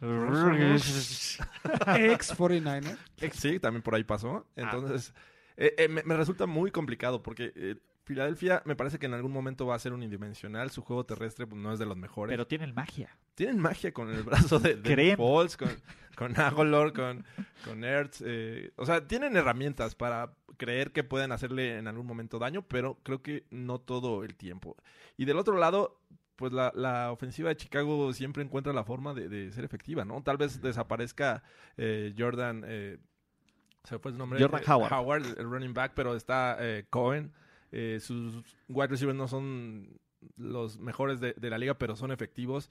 <laughs>
Ex 49
Sí, también por ahí pasó. Ah. Entonces, eh, me, resulta muy complicado porque Filadelfia me parece que en algún momento va a ser unidimensional. Su juego terrestre pues, no es de los mejores.
Pero tienen magia.
Tienen magia con el brazo de, de Falls, con, con Agolor, con, con Ertz. Eh, o sea, tienen herramientas para creer que pueden hacerle en algún momento daño, pero creo que no todo el tiempo. Y del otro lado, pues la, ofensiva de Chicago siempre encuentra la forma de, ser efectiva, ¿no? Tal vez desaparezca eh, Jordan... Eh, ¿Se fue su nombre?
Jordan Howard.
Howard, el running back, pero está Cohen eh, sus wide receivers no son los mejores de, la liga, pero son efectivos.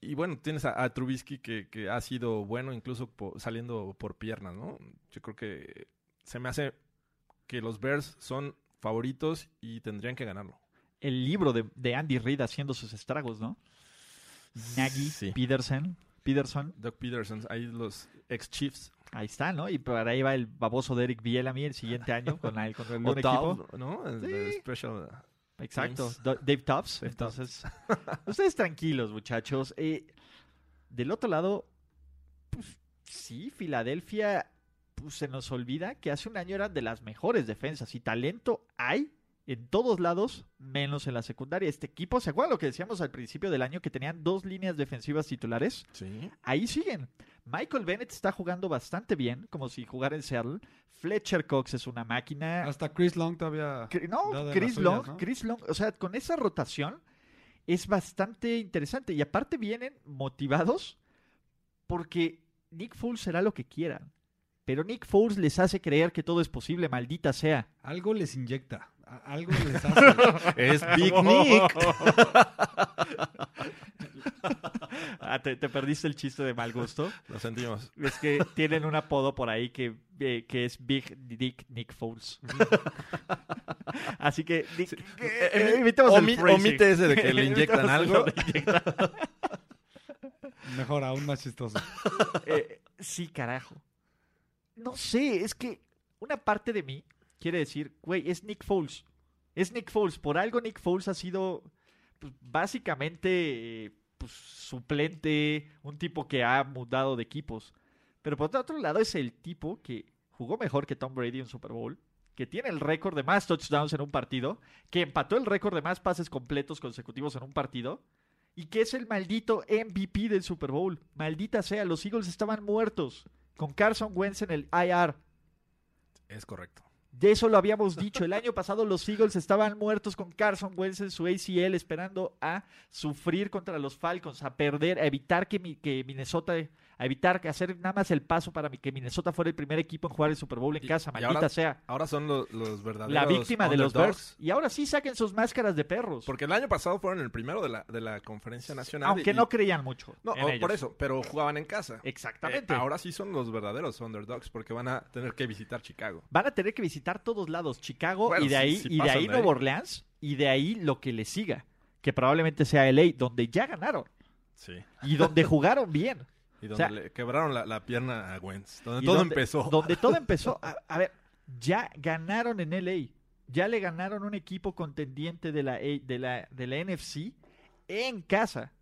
Y bueno, tienes a, Trubisky que, ha sido bueno incluso saliendo por piernas, ¿no? Yo creo que se me hace que los Bears son favoritos y tendrían que ganarlo.
El libro de, Andy Reid haciendo sus estragos, ¿no? Nagy
Sí.
Peterson. Peterson.
Doug Peterson, ahí los ex Chiefs.
Ahí está, ¿no? Y por ahí va el baboso de Eric Bielami el siguiente año con el, con el un equipo.
¿no? El
Sí.
de Special.
Exacto, Dave Tops. Entonces, <laughs> ustedes tranquilos, muchachos. Eh, del otro lado, pues sí, Filadelfia, pues se nos olvida que hace un año eran de las mejores defensas y talento hay en todos lados, menos en la secundaria. Este equipo, ¿se acuerdan lo que decíamos al principio del año? Que tenían dos líneas defensivas titulares.
Sí.
Ahí siguen. Michael Bennett está jugando bastante bien, como si jugara en Seattle. Fletcher Cox es una máquina.
Hasta Chris Long todavía.
No, Chris
suyas,
Long,
¿no?
Chris Long, o sea, con esa rotación es bastante interesante. Y aparte vienen motivados porque Nick Foles será lo que quieran. Pero Nick Foles les hace creer que todo es posible, maldita sea.
Algo les inyecta. Algo <laughs> les hace.
Es Big Nick. <laughs> <laughs>
Ah, ¿te, te perdiste el chiste de mal gusto. <laughs>
Lo sentimos.
Es que tienen un apodo por ahí que, eh, que es Big Dick Nick Foles. <laughs> Así que, Nick, eh, eh, el phrasing.
omite ese de que le inyectan algo.
Mejor, aún más chistoso.
Eh, sí, carajo. No sé, es que una parte de mí quiere decir, güey, es Nick Foles. Es Nick Foles. Por algo Nick Foles ha sido pues, básicamente eh, pues, suplente, un tipo que ha mudado de equipos. Pero por otro lado es el tipo que jugó mejor que Tom Brady en Super Bowl, que tiene el récord de más touchdowns en un partido, que empató el récord de más pases completos consecutivos en un partido y que es el maldito MVP del Super Bowl. Maldita sea, los Eagles estaban muertos con Carson Wentz en el IR.
Es correcto.
De eso lo habíamos dicho. El año pasado los Eagles estaban muertos con Carson Wentz en su ACL esperando a sufrir contra los Falcons, a perder, a evitar que, mi- que Minnesota, a evitar que hacer nada más el paso para que Minnesota fuera el primer equipo en jugar el Super Bowl en
Y-
casa, maldita
ahora-
sea.
Ahora son lo- los verdaderos
La víctima de los. Bears. Y ahora sí saquen sus máscaras de perros.
Porque el año pasado fueron el primero de la, de la conferencia nacional.
Aunque
y-
no creían mucho.
No,
en
o-
ellos.
por eso, pero jugaban en casa.
Exactamente.
Eh, ahora sí son los verdaderos underdogs porque van a tener que visitar Chicago.
Van a tener que visitar todos lados, Chicago
Bueno,
y de ahí,
si
y de ahí
de
Nueva. Orleans y de ahí lo que le siga, que probablemente sea LA, donde ya ganaron
Sí.
y donde <laughs> jugaron bien.
Y donde
sea-
le quebraron la, la pierna a Wentz. Donde todo
donde-
empezó.
Donde todo <laughs> empezó. A, a ver, ya ganaron en LA. Ya le ganaron un equipo contendiente de la, A- de la, de la NFC en casa.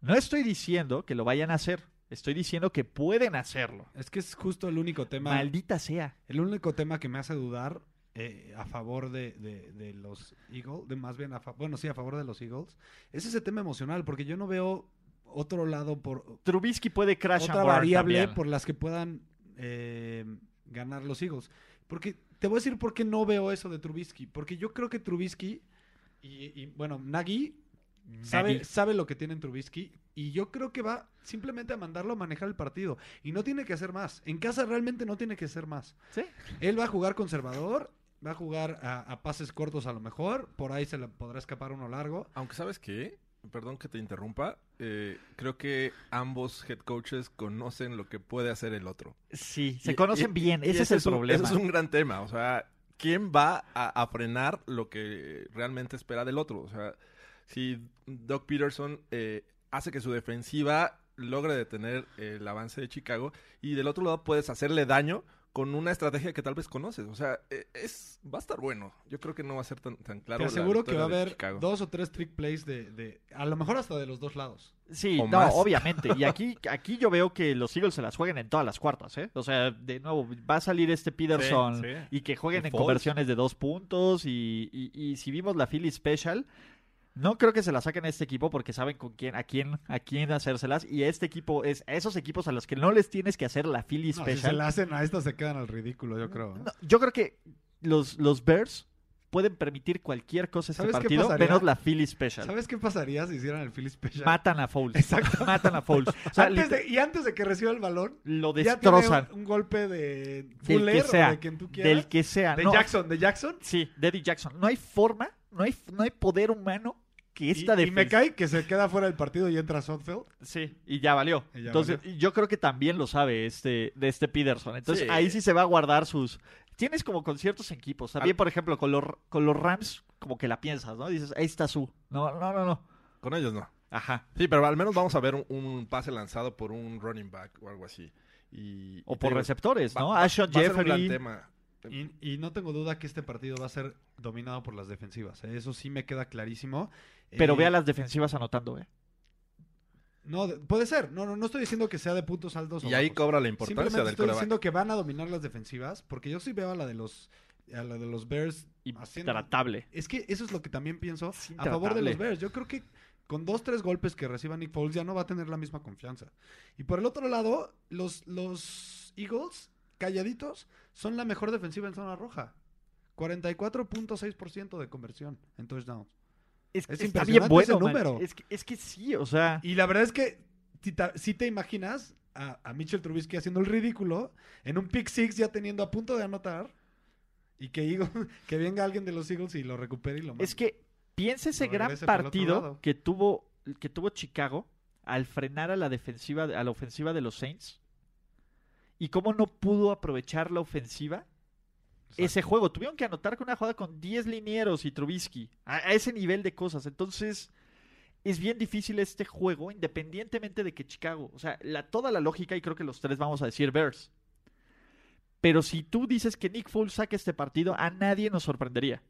No estoy diciendo que lo vayan a hacer. Estoy diciendo que pueden hacerlo.
Es que es justo el único tema.
Maldita sea.
El único tema que me hace dudar eh, a favor de, de- de los Eagles, de más bien a fa- bueno, sí, a favor de los Eagles, es ese tema emocional, porque yo no veo otro lado por
Trubisky puede crash
otra variable
también.
por las que puedan eh, ganar los Eagles. Porque te voy a decir por qué no veo eso de Trubisky, porque yo creo que Trubisky y, y, bueno, Nagy sabe,
Nagy.
sabe lo que tiene en Trubisky y yo creo que va simplemente a mandarlo a manejar el partido y no tiene que hacer más. En casa realmente no tiene que hacer más.
Sí.
Él va a jugar conservador, va a jugar a, a pases cortos a lo mejor, por ahí se le podrá escapar uno largo.
Aunque sabes qué, perdón que te interrumpa, eh, creo que ambos head coaches conocen lo que puede hacer el otro.
Sí, se
Y-
conocen
y-
bien, ese es el
un-
problema.
Ese es un gran tema. O sea, ¿quién va a, a frenar lo que realmente espera del otro? O sea, si Doug Peterson eh, hace que su defensiva logre detener el avance de Chicago y del otro lado puedes hacerle daño con una estrategia que tal vez conoces. O sea, eh, es va a estar bueno. Yo creo que no va a ser tan, tan claro.
Te
la
aseguro que va a haber
Chicago.
dos o tres trick plays de, de- a lo mejor hasta de los dos lados.
Sí,
o
no,
más.
obviamente. Y aquí, <laughs> aquí yo veo que los Eagles se las jueguen en todas las cuartas, ¿eh? O sea, de nuevo, va a salir este Peterson
Sí, sí.
y que jueguen en conversiones de dos puntos. Y, y- y si vimos la Philly Special, no creo que se la saquen a este equipo porque saben con quién, a quién, a quién hacérselas. Y este equipo es a esos equipos a los que no les tienes que hacer la Philly
No, si
Special.
se la hacen a estas se quedan al ridículo, yo creo. ¿eh?
No, yo creo que los, los Bears pueden permitir cualquier cosa este
¿Sabes qué
partido, menos la Philly Special.
¿Sabes qué pasaría si hicieran el Philly Special?
Matan a Foles.
Exacto.
Matan a Foles. O sea,
Antes
liter-
de- y antes de que reciba el balón,
lo
ya tiene
destrozan.
un, un golpe de
Del
Fuller
que sea.
o de quien tú quieras.
Del que sea.
de
no,
Jackson, de Jackson.
Sí, de Eddie Jackson. No hay forma, no hay, no hay poder humano que
Y,
esta
y me cae que se queda fuera del partido y entra Sotfeld.
Sí, y ya valió.
Y ya
Entonces, yo creo que también lo sabe este de este Peterson. Entonces,
Sí.
ahí sí se va a guardar sus Tienes como con ciertos equipos. También,
Al-
por ejemplo, con los, con los Rams, como que la piensas, ¿no? Dices, ahí está su. No, no, no, no.
Con ellos no.
Ajá.
Sí, pero al menos vamos a ver un, un pase lanzado por un running back o algo así. Y,
O por
digo,
receptores, ¿no?
va-
Ashon
va a ser un gran
Jeffrey.
tema.
Y, y no tengo duda que este partido va a ser dominado por las defensivas. ¿eh? Eso sí me queda clarísimo.
Pero
Eh,
ve a las defensivas anotando, ¿eh?
No, de- puede ser. No, no, no estoy diciendo que sea de puntos altos. o
Y ahí
bajos.
cobra la importancia
Simplemente
del
estoy
coreback.
diciendo que van a dominar las defensivas. Porque yo sí veo a la de los, a la de los Bears haciendo-
Intratable.
Es que eso es lo que también pienso a favor de los. Bears. Yo creo que con dos, tres golpes que reciba Nick Foles ya no va a tener la misma confianza. Y por el otro lado, los, los Eagles, calladitos, son la mejor defensiva en zona roja. 44.6% de conversión en touchdowns.
Es,
Es
está bien bueno,
ese número.
Es que, es que sí, o sea...
Y la verdad es que si te, si te imaginas a, a Mitchell Trubisky haciendo el ridículo en un pick six ya teniendo a punto de anotar y que, Eagle- <laughs> que venga alguien de los Eagles y lo recupere y lo mande.
Es que piensa ese gran partido que tuvo, que tuvo Chicago al frenar a la defensiva, a la ofensiva de los Saints. Y cómo no pudo aprovechar la ofensiva ese juego. Tuvieron que anotar con una jugada con 10 linieros y Trubisky. A, a ese nivel de cosas. Entonces, es bien difícil este juego, independientemente de que Chicago. O sea, la, toda la lógica, y creo que los tres vamos a decir Bears. Pero si tú dices que Nick Foles saque este partido, a nadie nos sorprendería.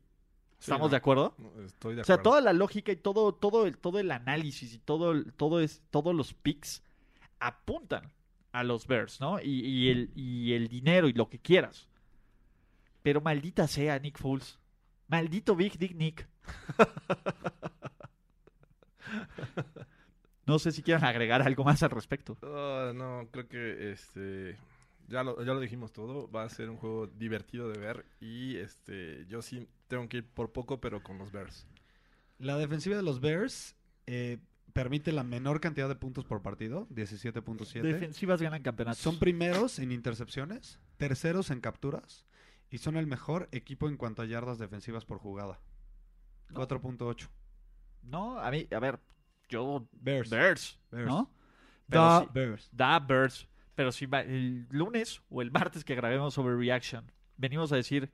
Sí,
¿Estamos
no,
de acuerdo?
Estoy de
O sea,
acuerdo.
toda la lógica y todo, todo, el, todo el análisis y todo, todo es, todos los picks apuntan a los Bears, ¿no? Y, y el, y el dinero y lo que quieras. Pero maldita sea Nick Foles. Maldito Big Dick Nick. <laughs> No sé si quieren agregar algo más al respecto.
Ah, no, creo que este ya lo, ya lo dijimos todo. Va a ser un juego divertido de ver. Y este yo sí tengo que ir por poco, pero con los Bears.
La defensiva de los Bears eh, permite la menor cantidad de puntos por partido, 17.7.
Defensivas ganan campeonatos.
Son primeros en intercepciones, terceros en capturas y son el mejor equipo en cuanto a yardas defensivas por jugada.
No.
4.8.
No, a mí, a ver, yo...
Bears.
Bears,
Bears.
¿no? Sí-
Bears.
Da Birds. Pero si va- el lunes o el martes que grabemos sobre Reaction, venimos a decir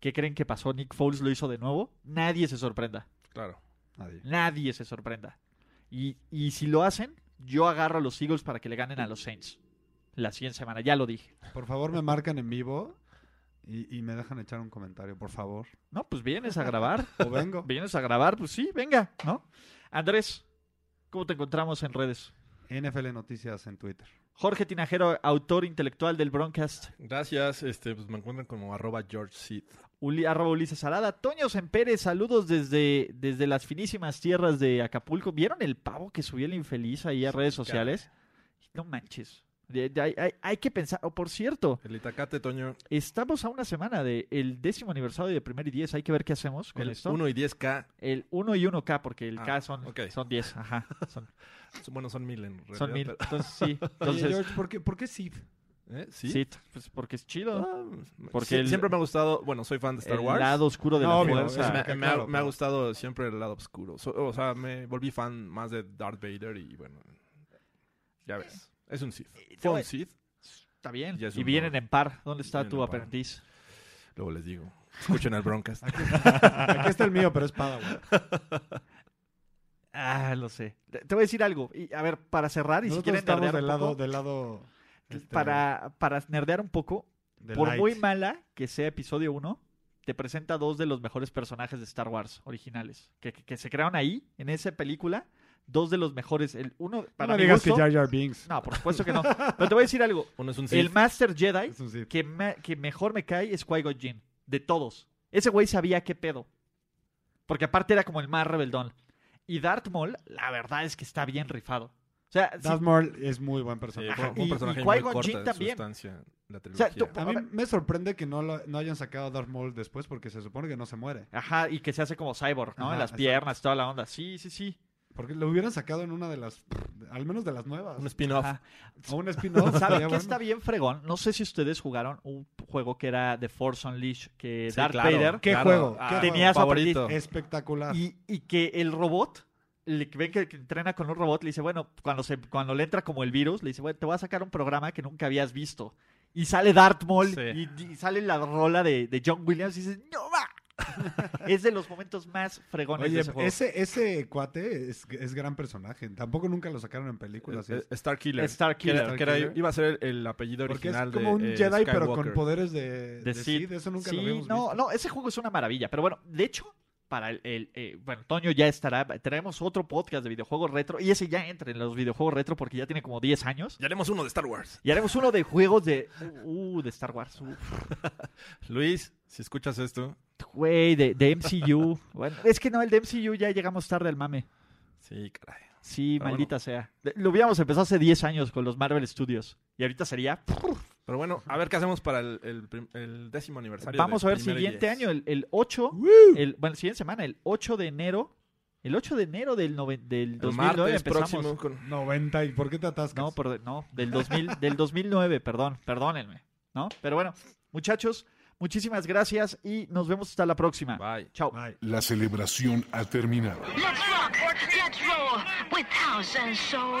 qué creen que pasó, Nick Foles lo hizo de nuevo, nadie se sorprenda.
Claro.
Nadie.
Nadie se sorprenda. Y, y si lo hacen, yo agarro a los Eagles para que le ganen a los Saints. La siguiente semana, ya lo dije.
Por favor, me marcan en vivo y, y me dejan echar un comentario, por favor.
No, pues vienes a grabar. <laughs>
O vengo.
vienes a grabar, pues sí, venga, ¿no? Andrés, ¿cómo te encontramos en redes?
NFL Noticias en Twitter.
Jorge Tinajero, autor intelectual del Broncast.
Gracias. Este, pues me encuentran como arroba George Seed.
Uli, arroba Ulises Arada. Toño Sempere, saludos desde, desde las finísimas tierras de Acapulco. ¿Vieron el pavo que subió el infeliz ahí a redes sociales? No manches. De- de- hay, hay- hay que pensar. Oh, por cierto,
El Itacate, Toño.
estamos a una semana del décimo aniversario de Primer y Diez. Hay que ver qué hacemos con
El
esto.
1 y 10K.
El 1 y 1K, porque el
Ah,
K son,
ok.
son 10. Ajá. <laughs> Son,
Bueno, son mil en realidad.
son mil.
pero-
Entonces, sí. <laughs>
Oye,
Entonces,
George, ¿por qué, por qué Sid?
¿Eh?
sí.
¿Sí?
pues porque es chido.
Ah,
Porque
sí,
el-
siempre me ha gustado, bueno, soy fan de Star
el
Wars.
lado oscuro de
No,
la fuerza.
me, ha,
claro,
me ha
pero-
gustado siempre el lado oscuro. So- o sea, me volví fan más de Darth Vader y bueno, ya ves. Es un Sith.
Eh,
Fue un Sith,
Está bien. Y vienen en par. ¿Dónde está
Vienen
tu aprendiz?
luego les digo. Escuchen el Broncast. <laughs>
Aquí está el mío, pero es Padawan.
Ah, lo sé. Te, voy a decir algo. Y, a ver, para cerrar, y si quieren nerdear
del
un
lado,
poco,
del lado este,
para, para nerdear un poco, por
light.
muy mala que sea episodio 1, te presenta dos de los mejores personajes de Star Wars originales. Que, que- que se crearon ahí, en esa película. Dos de los mejores. El uno,
No
para mi
digas
gusto-
que Jar Jar Binks
No, por supuesto que no. Pero te voy a decir algo.
Uno es <laughs> un Sith.
El Master Jedi
es un Sid.
que, me- que mejor me cae es Qui-Gon Jinn. De todos. Ese güey sabía qué pedo. Porque aparte era como el más rebeldón. Y Darth Maul, la verdad es que está bien rifado. O sea,
Darth Maul es muy buen
Sí,
personaje.
fue
y-
un personaje
y
muy
Qui-Gon
corta
también.
sustancia en la
sea, tú-
A mí me sorprende que no, lo- no hayan sacado a Darth Maul después porque se supone que no se muere.
Ajá, y que se hace como cyborg, ¿no?
Ajá,
en las
exacto.
piernas, toda la onda. Sí, sí, sí.
Porque lo hubieran sacado en una de las, al menos de las nuevas.
Un spin-off.
O un spin-off.
¿Saben qué
bueno.
está bien fregón? No sé si ustedes jugaron un juego que era The Force Unleashed, que
Sí,
Darth
claro,
Vader
¿Qué
claro.
juego?
Ah,
¿Qué
tenía su
favorito.
Espectacular.
y, y que el robot le ve que, que entrena con un robot, le dice, bueno, cuando se cuando le entra como el virus, le dice, bueno, te voy a sacar un programa que nunca habías visto. Y sale Darth Maul
Sí.
y, y sale la rola de, de John Williams y dices, no va. <laughs> es de los momentos más fregones de
Oye,
ese juego.
ese, ese cuate es, es gran personaje. Tampoco nunca lo sacaron en películas.
Eh,
es-
Star Killer.
Star
Que era-
Killer.
que era-
Killer.
iba a ser el, el apellido
porque es
original
como un
de eh,
Jedi, pero con poderes de,
de
de
Sid.
Sid. Eso nunca
sí,
lo habíamos
no,
visto.
no, ese juego es una maravilla. Pero bueno, de hecho, para el, el, eh, bueno, Toño ya estará. Traemos otro podcast de videojuegos retro. Y ese ya entra en los videojuegos retro porque ya tiene como 10 años.
Ya haremos uno de Star Wars.
Y haremos uno de juegos de. Uh, de Star Wars. Uf. <laughs>
Luis, si escuchas esto,
Güey, de, de MCU. Bueno, es que no, el de MCU ya llegamos tarde al mame.
sí, caray.
Sí,
Pero
maldita sea. Lo hubiéramos empezado hace 10 años con los Marvel Studios. Y ahorita sería. <laughs>
Pero bueno, a ver qué hacemos para el, el el décimo aniversario.
Vamos a ver, siguiente
Diez.
año, el, el 8. El, bueno, siguiente semana, el 8 de enero. El 8 de enero del, nove- del
El
2009
martes
empezamos.
próximo con...
90. ¿Y por qué te atascas?
No, por- no, del, 2000, del 2009, perdón, perdónenme. ¿no? Pero bueno, muchachos, muchísimas gracias y nos vemos hasta la próxima.
Bye.
Chao.
Bye.
La celebración ha terminado.
Let's rock, let's roll with house and soul.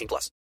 18 plus.